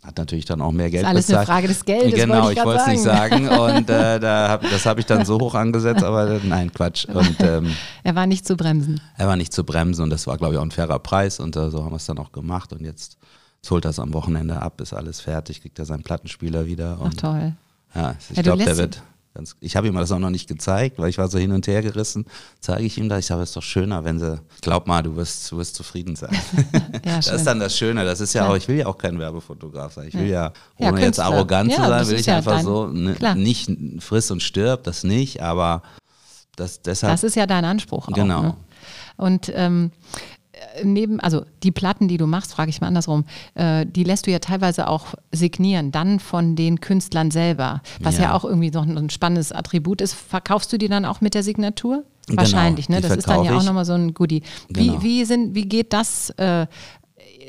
hat natürlich dann auch mehr Geld ist alles bezahlt. eine Frage des Geldes. Genau, ich, ich wollte es nicht sagen. Und äh, da hab, das habe ich dann so hoch angesetzt, aber äh, nein, Quatsch. Und ähm, er war nicht zu bremsen. Er war nicht zu bremsen und das war, glaube ich, auch ein fairer Preis. Und äh, so haben wir es dann auch gemacht. Und jetzt Jetzt holt er es am Wochenende ab, ist alles fertig, kriegt er seinen Plattenspieler wieder. Ach toll. Ja, ich ja, glaube, der wird ganz. Ich habe ihm das auch noch nicht gezeigt, weil ich war so hin und her gerissen. Zeige ich ihm das. Ich sage, es ist doch schöner, wenn sie. Glaub mal, du wirst, du wirst zufrieden sein. ja, das ist dann das Schöne. Das ist ja, ja, auch, ich will ja auch kein Werbefotograf sein. Ich will ja, ohne jetzt arrogant zu sein, will ich einfach so ne, nicht friss und stirb, das nicht, aber das deshalb. Das ist ja dein Anspruch. Genau. Auch, ne? Und ähm, neben, also die Platten, die du machst, frage ich mal andersrum, äh, die lässt du ja teilweise auch signieren, dann von den Künstlern selber, was ja, ja auch irgendwie noch ein spannendes Attribut ist. Verkaufst du die dann auch mit der Signatur? Genau, Wahrscheinlich, genau, ne? Das ist dann ja auch nochmal so ein Goodie. Wie, genau. wie, sind, wie geht das äh,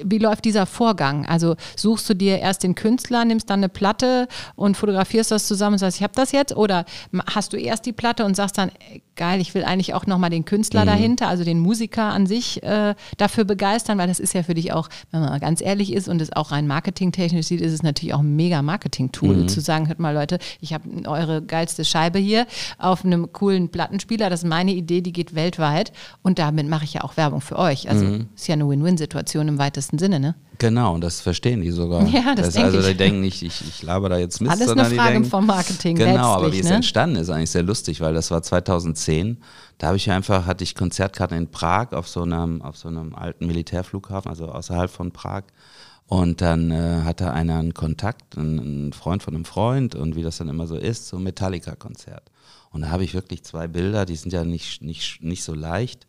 wie läuft dieser Vorgang? Also suchst du dir erst den Künstler, nimmst dann eine Platte und fotografierst das zusammen und sagst, ich habe das jetzt? Oder hast du erst die Platte und sagst dann, geil, ich will eigentlich auch nochmal den Künstler mhm. dahinter, also den Musiker an sich äh, dafür begeistern, weil das ist ja für dich auch, wenn man mal ganz ehrlich ist und es auch rein marketingtechnisch sieht, ist es natürlich auch ein mega Marketing-Tool, mhm. zu sagen, hört mal Leute, ich habe eure geilste Scheibe hier auf einem coolen Plattenspieler, das ist meine Idee, die geht weltweit und damit mache ich ja auch Werbung für euch. Also mhm. ist ja eine Win-Win-Situation im weitesten Sinne, ne? Genau, und das verstehen die sogar. Ja, das, das denke Also ich. die denken nicht, ich, ich laber da jetzt Mist, Alles eine Frage denken, vom Marketing. Genau, aber wie ne? es entstanden ist, eigentlich sehr lustig, weil das war 2010. Da habe ich einfach, hatte ich Konzertkarten in Prag auf so einem, auf so einem alten Militärflughafen, also außerhalb von Prag. Und dann äh, hatte einer einen Kontakt, ein, ein Freund von einem Freund und wie das dann immer so ist, so ein Metallica-Konzert. Und da habe ich wirklich zwei Bilder, die sind ja nicht, nicht, nicht so leicht.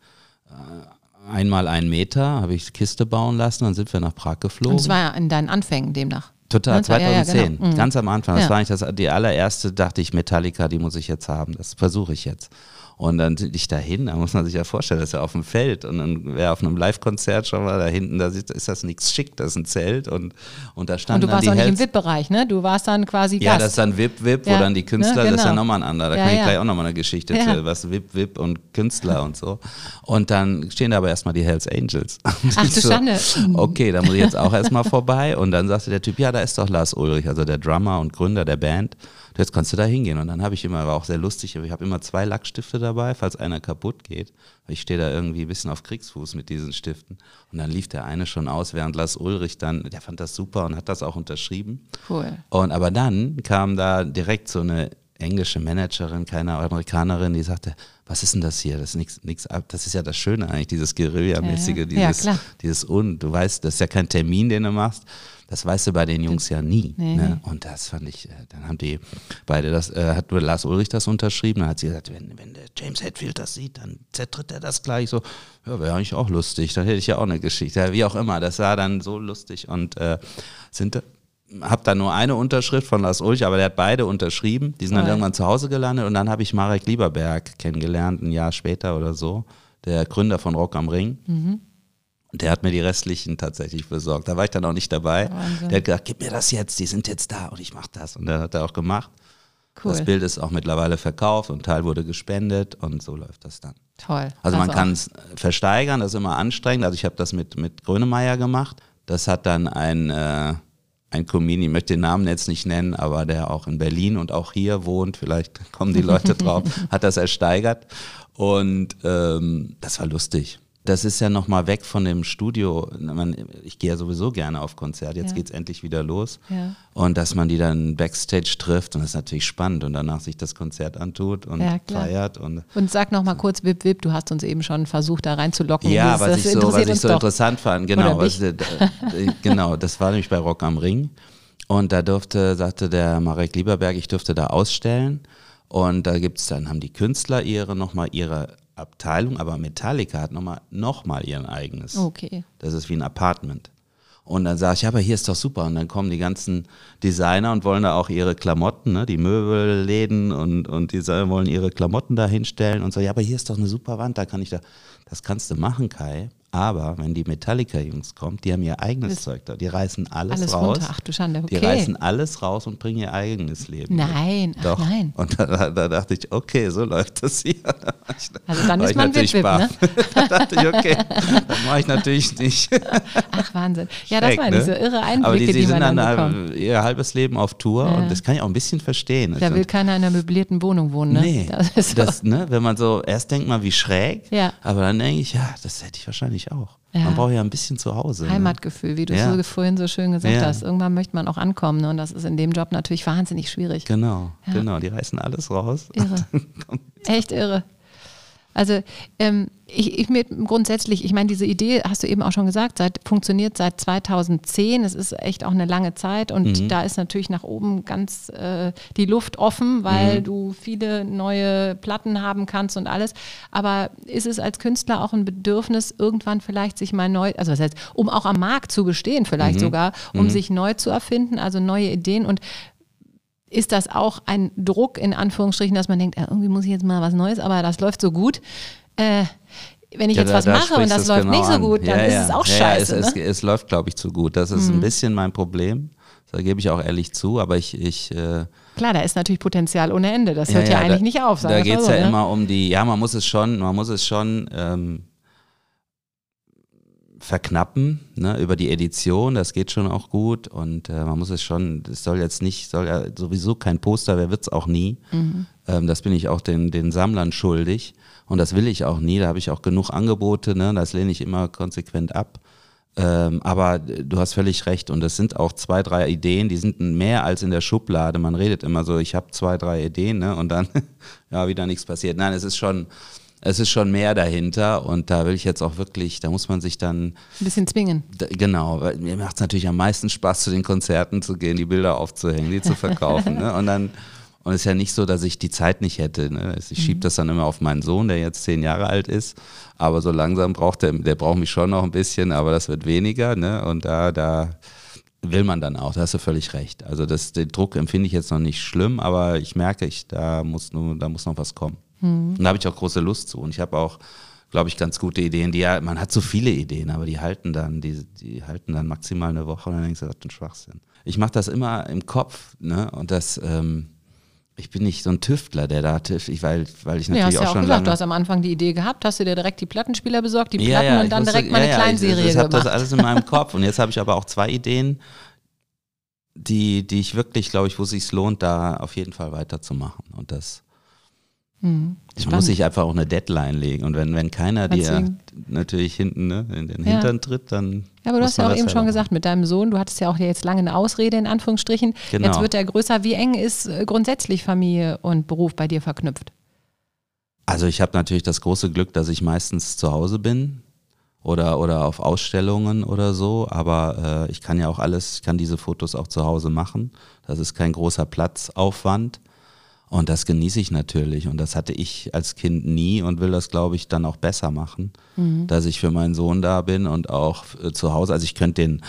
Äh, einmal einen Meter habe ich Kiste bauen lassen, dann sind wir nach Prag geflogen. Und das war ja in deinen Anfängen demnach. Total, 2010, ja, ja, genau. Mhm. ganz am Anfang. Das war eigentlich das, die allererste, dachte ich, Metallica, die muss ich jetzt haben. Das versuche ich jetzt. Und dann sind ich dahin, da muss man sich ja vorstellen, das ist ja auf dem Feld und dann wäre auf einem Live-Konzert schon mal da hinten, da ist das nichts schick, das ist ein Zelt und, und da stand Und du warst auch nicht im VIP-Bereich, ne? Du warst dann quasi Gast. Ja, das ist dann VIP-VIP, wo Ja, dann die Künstler, ne, das ist ja genau. nochmal ein anderer, da Ja, kann ich gleich auch nochmal eine Geschichte erzählen, was VIP-VIP und Künstler und so. Und dann stehen da aber erstmal die Hells Angels. Ach du Schande. Okay, da muss ich jetzt auch erstmal vorbei. Und dann sagte der Typ, ja, da ist doch Lars Ulrich, also der Drummer und Gründer der Band. Jetzt kannst du da hingehen. Und dann habe ich immer, war auch sehr lustig, ich habe immer zwei Lackstifte dabei, falls einer kaputt geht. Ich stehe da irgendwie ein bisschen auf Kriegsfuß mit diesen Stiften. Und dann lief der eine schon aus, während Lars Ulrich dann, der fand das super und hat das auch unterschrieben. Cool. Und aber dann kam da direkt so eine englische Managerin, keine Amerikanerin, die sagte, was ist denn das hier? Das ist nichts, nichts ab. Das ist ja das Schöne eigentlich, dieses Guerilla-mäßige, Ja, ja. Ja, dieses, klar. dieses und. Du weißt, das ist ja kein Termin, den du machst. Das weißt du bei den Jungs ja nie. Nee, ne? Und das fand ich, äh, dann haben die beide das, äh, hat Lars Ulrich das unterschrieben, dann hat sie gesagt, wenn, wenn der James Hetfield das sieht, dann zertritt er das gleich so. Ja, wäre eigentlich auch lustig, dann hätte ich ja auch eine Geschichte. Wie auch immer, das war dann so lustig und äh, sind habe da nur eine Unterschrift von Lars Ulrich, aber der hat beide unterschrieben. Die sind dann Toll. irgendwann zu Hause gelandet und dann habe ich Marek Lieberberg kennengelernt, ein Jahr später oder so, der Gründer von Rock am Ring. Und der hat mir die restlichen tatsächlich besorgt. Da war ich dann auch nicht dabei. Wahnsinn. Der hat gesagt, gib mir das jetzt, die sind jetzt da und ich mache das. Und dann hat er auch gemacht. Cool. Das Bild ist auch mittlerweile verkauft und ein Teil wurde gespendet und so läuft das dann. Toll. Also man Pass kann es versteigern, das ist immer anstrengend. Also ich habe das mit, mit Grönemeyer gemacht. Das hat dann ein, äh, ein Comedian, ich möchte den Namen jetzt nicht nennen, aber der auch in Berlin und auch hier wohnt, vielleicht kommen die Leute drauf, hat das ersteigert. Und ähm, das war lustig. Das ist ja nochmal weg von dem Studio. Man, ich gehe ja sowieso gerne auf Konzert. Jetzt Ja. geht's endlich wieder los. Ja. Und dass man die dann Backstage trifft und das ist natürlich spannend und danach sich das Konzert antut und Ja, feiert. Und Und sag noch mal kurz, Wip Wip, du hast uns eben schon versucht, da reinzulocken. ja, Das- was das ich so, was ich so doch. interessant fand, genau, was, äh, genau, das war nämlich bei Rock am Ring. Und da durfte, sagte der Marek Lieberberg, ich durfte da ausstellen. Und da gibt's dann, haben die Künstler ihre nochmal ihre Abteilung, aber Metallica hat nochmal noch mal ihren eigenes. Okay. Das ist wie ein Apartment. Und dann sage ich, ja, aber hier ist doch super. Und dann kommen die ganzen Designer und wollen da auch ihre Klamotten, ne? die Möbelläden und, und die wollen ihre Klamotten da hinstellen und so, ja, aber hier ist doch eine super Wand, da kann ich da, das kannst du machen, Kai. Aber wenn die Metallica-Jungs kommen, die haben ihr eigenes Das- Zeug da. Die reißen alles, Alles raus. runter. Ach du Schande, Die okay. reißen alles raus und bringen ihr eigenes Leben. Nein, ach Doch. nein. Und da, da, da dachte ich, okay, so läuft das hier. Also dann ist man natürlich Wip-Wip, ne? da dachte ich, okay, das mache ich natürlich nicht. Ach, Wahnsinn. Ja, das Schräg, meine ich, ne? so irre Aber die, Einblicke, die die, man sind dann dann äh, ihr halbes Leben auf Tour Ja. und das kann ich auch ein bisschen verstehen. Da will keiner in einer möblierten Wohnung wohnen, ne? Nee, Das ist so. das, ne, wenn man so, erst denkt man, wie schräg, Ja. aber dann denke ich, ja, das hätte ich wahrscheinlich auch. Ja. Man braucht ja ein bisschen zu Hause. Ne? Heimatgefühl, wie du Ja. es so vorhin so schön gesagt Ja. hast. Irgendwann möchte man auch ankommen ne? und das ist in dem Job natürlich wahnsinnig schwierig. Genau, genau, die reißen alles raus. Irre. Echt irre. Also ähm, ich, ich mir grundsätzlich, ich meine, diese Idee hast du eben auch schon gesagt, seit, funktioniert seit 2010. Es ist echt auch eine lange Zeit und Mhm. da ist natürlich nach oben ganz äh, die Luft offen, weil Mhm. du viele neue Platten haben kannst und alles. Aber ist es als Künstler auch ein Bedürfnis, irgendwann vielleicht sich mal neu, also was heißt, um auch am Markt zu bestehen, vielleicht Mhm. sogar, um sich neu zu erfinden, also neue Ideen und ist das auch ein Druck in Anführungsstrichen, dass man denkt, äh, irgendwie muss ich jetzt mal was Neues, aber das läuft so gut. Äh, wenn ich Ja, jetzt da- was da mache und das läuft genau nicht so gut, dann Ja, ist ja. es auch scheiße. Ja, es, ne? es, es läuft, glaube ich, zu gut. Das ist ein bisschen mein Problem. Da gebe ich auch ehrlich zu, aber ich, ich äh, Klar, da ist natürlich Potenzial ohne Ende. Das hört ja, eigentlich da, nicht auf. Da geht es so, ja ne? immer um die, ja, man muss es schon, man muss es schon ähm, verknappen, ne, über die Edition, das geht schon auch gut und äh, man muss es schon, es soll jetzt nicht, soll ja sowieso kein Poster, wer wird es auch nie. Mhm. Ähm, das bin ich auch den, den Sammlern schuldig und das will ich auch nie, da habe ich auch genug Angebote, ne, das lehne ich immer konsequent ab. Ähm, aber du hast völlig recht und es sind auch zwei, drei Ideen, die sind mehr als in der Schublade. Man redet immer so, ich habe zwei, drei Ideen ne? und dann ja wieder nichts passiert. Nein, es ist schon, es ist schon mehr dahinter und da will ich jetzt auch wirklich, da muss man sich dann, Ein bisschen zwingen. genau, weil mir macht es natürlich am meisten Spaß, zu den Konzerten zu gehen, die Bilder aufzuhängen, die zu verkaufen. ne? Und dann, und es ist ja nicht so, dass ich die Zeit nicht hätte. Ne? Ich schiebe das dann immer auf meinen Sohn, der jetzt zehn Jahre alt ist. Aber so langsam braucht er, der braucht mich schon noch ein bisschen, aber das wird weniger. Ne? Und da, da will man dann auch, da hast du völlig recht. Also das, den Druck empfinde ich jetzt noch nicht schlimm, aber ich merke, ich, da, muss nur, da muss noch was kommen. Und da habe ich auch große Lust zu. Und ich habe auch, glaube ich, ganz gute Ideen. Die ja, man hat so viele Ideen, aber die halten dann, die, die halten dann maximal eine Woche und dann denkst du, das ist ein Schwachsinn. Ich mache das immer im Kopf, ne? Und das, ähm, ich bin nicht so ein Tüftler, der da tüftelt, weil, weil ich Ja, hast natürlich ja auch auch schon gesagt, lange du hast am Anfang die Idee gehabt, hast du dir direkt die Plattenspieler besorgt, die Platten ja, ja, und ich dann wusste- direkt mal eine Kleinserie ich, ich habe gemacht. das alles in meinem Kopf und jetzt habe ich aber auch zwei Ideen, die, die ich wirklich, glaube ich, wo es sich lohnt, da auf jeden Fall weiterzumachen. Und das Hm, man muss sich einfach auch eine Deadline legen. Und wenn, wenn keiner dir Deswegen. natürlich hinten ne, in den Ja. Hintern tritt, dann. Ja, aber du hast ja auch eben schon selber gesagt, mit deinem Sohn, du hattest ja auch jetzt lange eine Ausrede in Anführungsstrichen. Genau. Jetzt wird er größer. Wie eng ist äh, grundsätzlich Familie und Beruf bei dir verknüpft? Also ich habe natürlich das große Glück, dass ich meistens zu Hause bin oder, oder auf Ausstellungen oder so, aber äh, ich kann ja auch alles, ich kann diese Fotos auch zu Hause machen. Das ist kein großer Platzaufwand und das genieße ich natürlich und das hatte ich als Kind nie und will das, glaube ich, dann auch besser machen, dass ich für meinen Sohn da bin und auch äh, zu Hause, also ich könnte den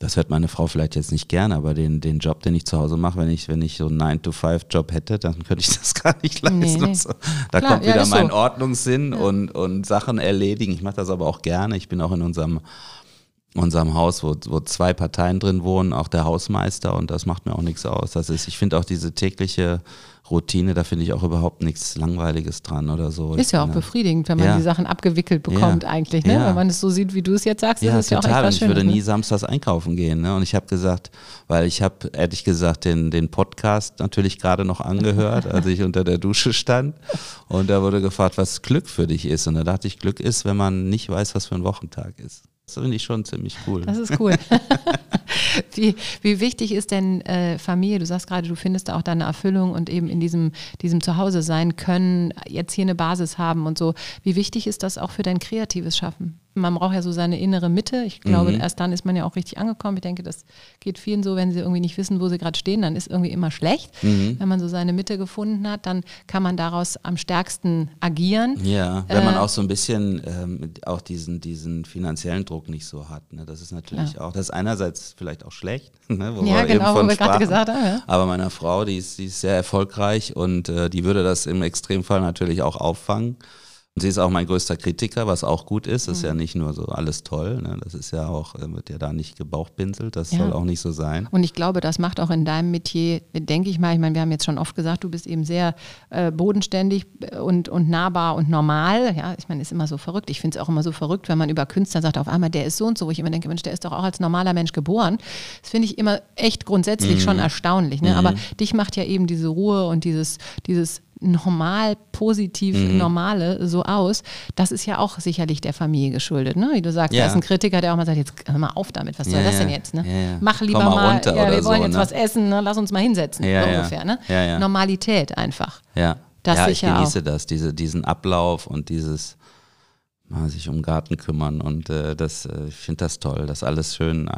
das hört meine Frau vielleicht jetzt nicht gern, aber den, den Job, den ich zu Hause mache, wenn ich, wenn ich so einen 9-to-5-Job hätte, dann könnte ich das gar nicht leisten. Nee, so. Da Klar, kommt ja, wieder so. mein Ordnungssinn und, und Sachen erledigen. Ich mache das aber auch gerne. Ich bin auch in unserem, unserem Haus, wo, wo zwei Parteien drin wohnen, auch der Hausmeister und das macht mir auch nichts aus. Das ist, ich finde auch diese tägliche Routine, da finde ich auch überhaupt nichts Langweiliges dran oder so. Ist ja auch befriedigend, wenn man Ja. die Sachen abgewickelt bekommt Ja. eigentlich. Ne? Ja. Wenn man es so sieht, wie du es jetzt sagst, Ja, ist es ja auch echt ich würde Schönes, ne? nie samstags einkaufen gehen. Ne? Und ich habe gesagt, weil ich habe ehrlich gesagt den, den Podcast natürlich gerade noch angehört, als ich unter der Dusche stand. Und da wurde gefragt, was Glück für dich ist. Und da dachte ich, Glück ist, wenn man nicht weiß, was für ein Wochentag ist. Das finde ich schon ziemlich cool. Das ist cool. wie, wie wichtig ist denn äh, Familie? Du sagst gerade, du findest da auch deine Erfüllung und eben in diesem, diesem Zuhause sein können, jetzt hier eine Basis haben und so. Wie wichtig ist das auch für dein kreatives Schaffen? Man braucht ja so seine innere Mitte. Ich glaube, Mhm. erst dann ist man ja auch richtig angekommen. Ich denke, das geht vielen so, wenn sie irgendwie nicht wissen, wo sie gerade stehen, dann ist irgendwie immer schlecht. Mhm. Wenn man so seine Mitte gefunden hat, dann kann man daraus am stärksten agieren. Ja, wenn man Äh, auch so ein bisschen ähm, auch diesen, diesen finanziellen Druck nicht so hat. Ne? Das ist natürlich auch, das ist einerseits vielleicht auch schlecht, ne? wo Ja, wir eben genau, wo wir gerade gesagt haben, ja. Aber meiner Frau, die ist, die ist sehr erfolgreich und äh, die würde das im Extremfall natürlich auch auffangen. Und sie ist auch mein größter Kritiker, was auch gut ist. Das ist ja nicht nur so alles toll. Ne? Das ist ja auch, äh, wird ja da nicht gebauchpinselt. Das Ja. soll auch nicht so sein. Und ich glaube, das macht auch in deinem Metier, denke ich mal, ich meine, wir haben jetzt schon oft gesagt, du bist eben sehr äh, bodenständig und, und nahbar und normal. Ja, ich meine, ist immer so verrückt. Ich finde es auch immer so verrückt, wenn man über Künstler sagt, auf einmal, der ist so und so, wo ich immer denke, Mensch, der ist doch auch als normaler Mensch geboren. Das finde ich immer echt grundsätzlich schon erstaunlich. Ne? Aber dich macht ja eben diese Ruhe und dieses, dieses normal, positiv, normale so aus. Das ist ja auch sicherlich der Familie geschuldet. Ne? Wie du sagst, Ja. da ist ein Kritiker, der auch mal sagt, jetzt hör mal auf damit, was soll Ja, das denn jetzt? Ne? Ja. Mach lieber mal runter ja, wir wollen so, jetzt ne? was essen, ne? lass uns mal hinsetzen, so ungefähr. Ne? Normalität einfach. Ja, Das ja ich genieße das, diese, diesen Ablauf und dieses mal sich um Garten kümmern und äh, das, äh, ich finde das toll, das alles schön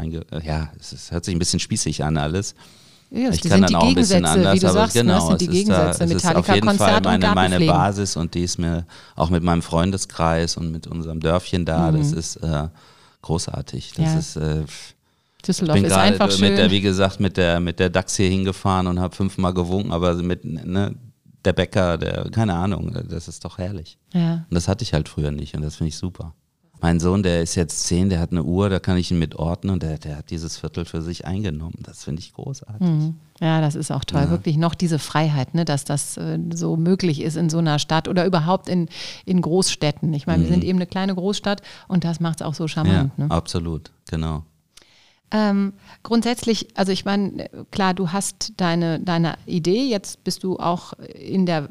Ja, es, ist, hört sich ein bisschen spießig an alles. Ja, ich kann dann auch ein bisschen anders, wie du aber sagst, ne? genau, die es ist da, es ist auf jeden Fall Metallica-Konzert und meine, meine. Basis und die ist mir auch mit meinem Freundeskreis und mit unserem Dörfchen da, das ist äh, großartig. Das Mhm. Ja. ist äh, Düsseldorf bin ist gerade einfach schön. mit der, wie gesagt, mit der, mit der DAX hier hingefahren und habe fünfmal gewunken, aber mit ne, der Bäcker, der, keine Ahnung, das ist doch herrlich. ja. Und das hatte ich halt früher nicht und das finde ich super. Mein Sohn, der ist jetzt zehn, der hat eine Uhr, da kann ich ihn mit ordnen und der, der hat dieses Viertel für sich eingenommen. Das finde ich großartig. Mhm. ja, das ist auch toll. Wirklich noch diese Freiheit, ne? dass das äh, so möglich ist in so einer Stadt oder überhaupt in, in Großstädten. Ich meine, wir sind eben eine kleine Großstadt und das macht es auch so Ja, charmant. ne? absolut, genau. Ähm, grundsätzlich, also ich meine, klar, du hast deine, deine Idee, jetzt bist du auch in der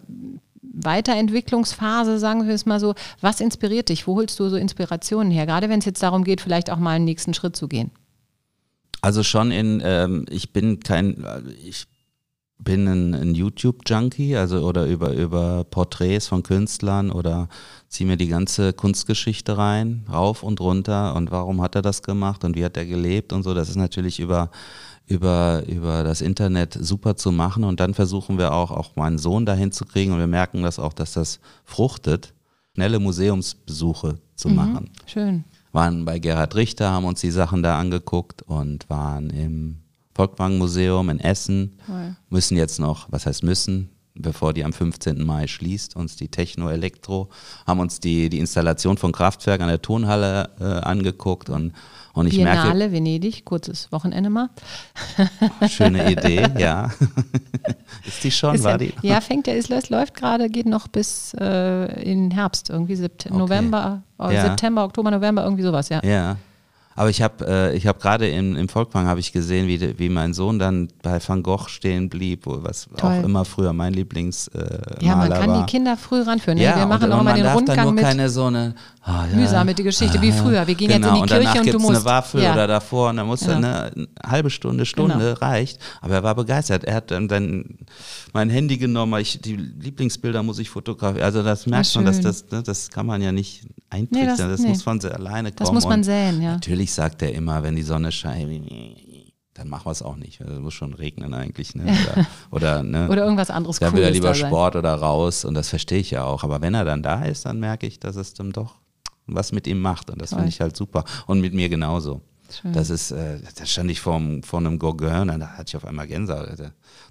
Weiterentwicklungsphase, sagen wir es mal so. Was inspiriert dich? Wo holst du so Inspirationen her? Gerade wenn es jetzt darum geht, vielleicht auch mal einen nächsten Schritt zu gehen. Also schon in, ähm, ich bin kein, ich bin ein, ein YouTube-Junkie, also oder über, über Porträts von Künstlern oder ziehe mir die ganze Kunstgeschichte rein, rauf und runter und warum hat er das gemacht und wie hat er gelebt und so. Das ist natürlich über, über, über das Internet super zu machen und dann versuchen wir auch, auch meinen Sohn dahin zu kriegen und wir merken das auch, dass das fruchtet, schnelle Museumsbesuche zu machen Schön. waren bei Gerhard Richter, haben uns die Sachen da angeguckt und waren im Volkwang-Museum in Essen. Toll. Müssen jetzt noch, was heißt müssen, bevor die am 15. Mai schließt, uns die Techno-Elektro, haben uns die, die Installation von Kraftwerk an der Tonhalle äh, angeguckt und, und ich Biennale, Venedig, kurzes Wochenende mal. merke, schöne Idee, ja. Ist die schon, Ist war ja, die? ja, fängt ja, es läuft- läuft gerade, geht noch bis äh, in Herbst, irgendwie Sept Okay. November, äh, Ja. September, Oktober, November, irgendwie sowas, ja. Ja. Aber ich habe äh, ich hab gerade im, im Volkwang habe ich gesehen, wie, wie mein Sohn dann bei Van Gogh stehen blieb, wo- was Toll. auch immer früher mein Lieblingsmaler äh, Ja, man kann war. die Kinder früh ranführen. Ne? Ja, wir machen und, auch und mal den darf dann Rundgang nur mit. keine so eine ah, ja, Mühsame Geschichte, wie früher. Wir gehen jetzt in genau, die und Kirche und du musst- eine Waffel ja. oder davor und dann musst du Genau. eine, halbe Stunde, Stunde Genau. reicht. Aber er war begeistert. Er hat dann, dann mein Handy genommen, ich, die Lieblingsbilder muss ich fotografieren. Also das merkt man, dass das, ne, das kann man ja nicht eintrichtern. das- das nee. muss von alleine kommen. Das muss man säen, ja. Natürlich sagt er immer, wenn die Sonne scheint, dann machen wir es auch nicht. Es muss schon regnen eigentlich. Ne? Oder, oder, ne? Oder irgendwas anderes Da will er lieber sein. Sport oder raus und das verstehe ich ja auch. Aber wenn er dann da ist, dann merke ich, dass es dann doch was mit ihm macht und das finde ich halt super. Und mit mir genauso. Schön. Das ist, äh, da stand ich vor, vor einem Gauguin und da hatte ich auf einmal Gänsehaut.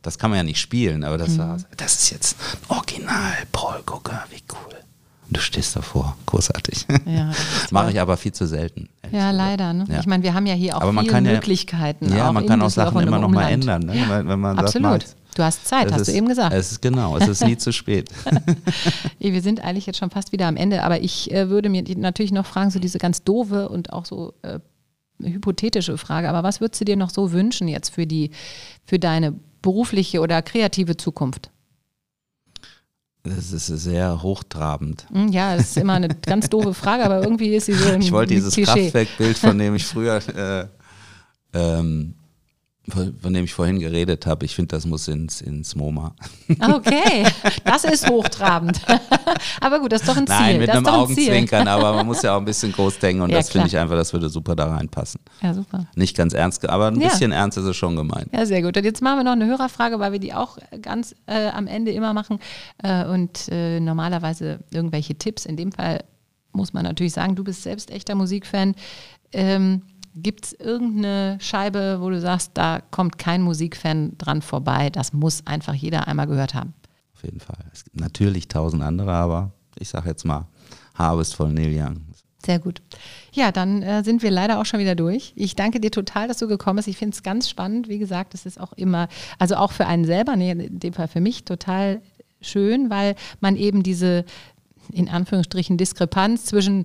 Das kann man ja nicht spielen, aber Mhm. das war, das ist jetzt Original Paul Gauguin, wie cool. Du stehst davor, großartig. Ja, Mache ich aber viel zu selten. Ja, leider. Ne? Ja. Ich meine, wir haben ja hier auch Aber viele ja- Möglichkeiten. Ja, man kann auch Sachen immer noch mal ändern. Ne? Wenn, wenn man sagt, absolut. mal, du hast Zeit, hast ist, du eben gesagt. Es ist genau, es ist nie zu spät. Wir sind eigentlich jetzt schon fast wieder am Ende, aber ich äh, würde mir natürlich noch fragen, so diese ganz doofe und auch so äh, hypothetische Frage, aber was würdest du dir noch so wünschen jetzt für die, für deine berufliche oder kreative Zukunft? Das ist sehr hochtrabend. Hm, Ja, das ist immer eine ganz doofe Frage, aber irgendwie ist sie so im Ich wollte dieses. Kraftwerkbild, von dem ich früher, äh, ähm, von, dem ich vorhin geredet habe, ich finde, das muss ins, ins MoMA. Ah, Okay, das ist hochtrabend. aber gut, das ist doch ein Ziel. Nein, mit das einem ein. Augenzwinkern, aber man muss ja auch ein bisschen groß denken und Ja, das finde ich einfach, das würde super da reinpassen. Ja, super. Nicht ganz ernst, aber ein Ja. bisschen ernst ist es schon gemeint. Ja, sehr gut. Und jetzt machen wir noch eine Hörerfrage, weil wir die auch ganz äh, am Ende immer machen. Äh, und äh, normalerweise irgendwelche Tipps. In dem Fall muss man natürlich sagen, du bist selbst echter Musikfan. Ähm, Gibt es irgendeine Scheibe, wo du sagst, da kommt kein Musikfan dran vorbei? Das muss einfach jeder einmal gehört haben. Auf jeden Fall. Es gibt natürlich tausend andere, aber ich sage jetzt mal Harvest von Neil Young. Sehr gut. Ja, dann äh, sind wir leider auch schon wieder durch. Ich danke dir total, dass du gekommen bist. Ich finde es ganz spannend. Wie gesagt, es ist auch immer, also auch für einen selber, nee, in dem Fall für mich, total schön, weil man eben diese, in Anführungsstrichen, Diskrepanz zwischen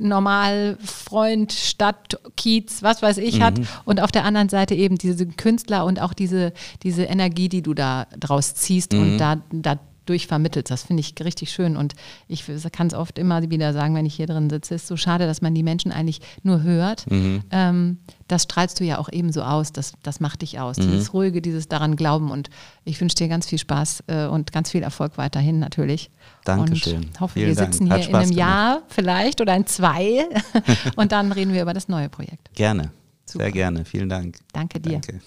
normal Freund, Stadt, Kiez, was weiß ich, mhm. hat und auf der anderen Seite eben diese Künstler und auch diese, diese Energie, die du da draus ziehst mhm. und da, da durch vermittelt. Das finde ich richtig schön. Und ich kann es oft immer wieder sagen, wenn ich hier drin sitze, ist so schade, dass man die Menschen eigentlich nur hört. Mhm. Ähm, das strahlst du ja auch ebenso aus. Das, das macht dich aus. Mhm. Dieses Ruhige, dieses daran Glauben. Und ich wünsche dir ganz viel Spaß äh, und ganz viel Erfolg weiterhin natürlich. Dankeschön. Und hoffe, Vielen wir sitzen Dank. hier in einem gemacht. Jahr vielleicht oder in zwei und dann reden wir über das neue Projekt. Gerne. Super. Sehr gerne. Vielen Dank. Danke dir. Danke.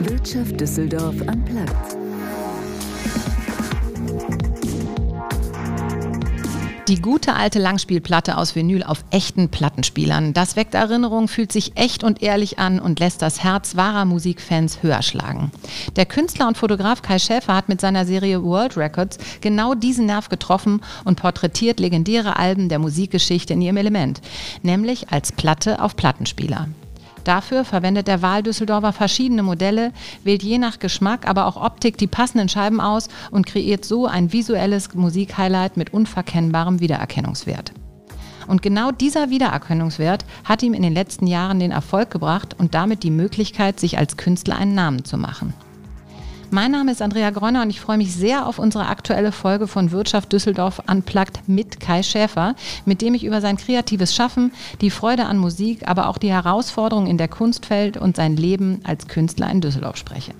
Wirtschaft Düsseldorf am Platz. Die gute alte Langspielplatte aus Vinyl auf echten Plattenspielern. Das weckt Erinnerungen, fühlt sich echt und ehrlich an und lässt das Herz wahrer Musikfans höher schlagen. Der Künstler und Fotograf Kai Schäfer hat mit seiner Serie World Records genau diesen Nerv getroffen und porträtiert legendäre Alben der Musikgeschichte in ihrem Element, nämlich als Platte auf Plattenspieler. Dafür verwendet der Wahl-Düsseldorfer verschiedene Modelle, wählt je nach Geschmack, aber auch Optik die passenden Scheiben aus und kreiert so ein visuelles Musikhighlight mit unverkennbarem Wiedererkennungswert. Und genau dieser Wiedererkennungswert hat ihm in den letzten Jahren den Erfolg gebracht und damit die Möglichkeit, sich als Künstler einen Namen zu machen. Mein Name ist Andrea Gröner und ich freue mich sehr auf unsere aktuelle Folge von Wirtschaft Düsseldorf Unplugged mit Kai Schäfer, mit dem ich über sein kreatives Schaffen, die Freude an Musik, aber auch die Herausforderungen in der Kunstwelt und sein Leben als Künstler in Düsseldorf spreche.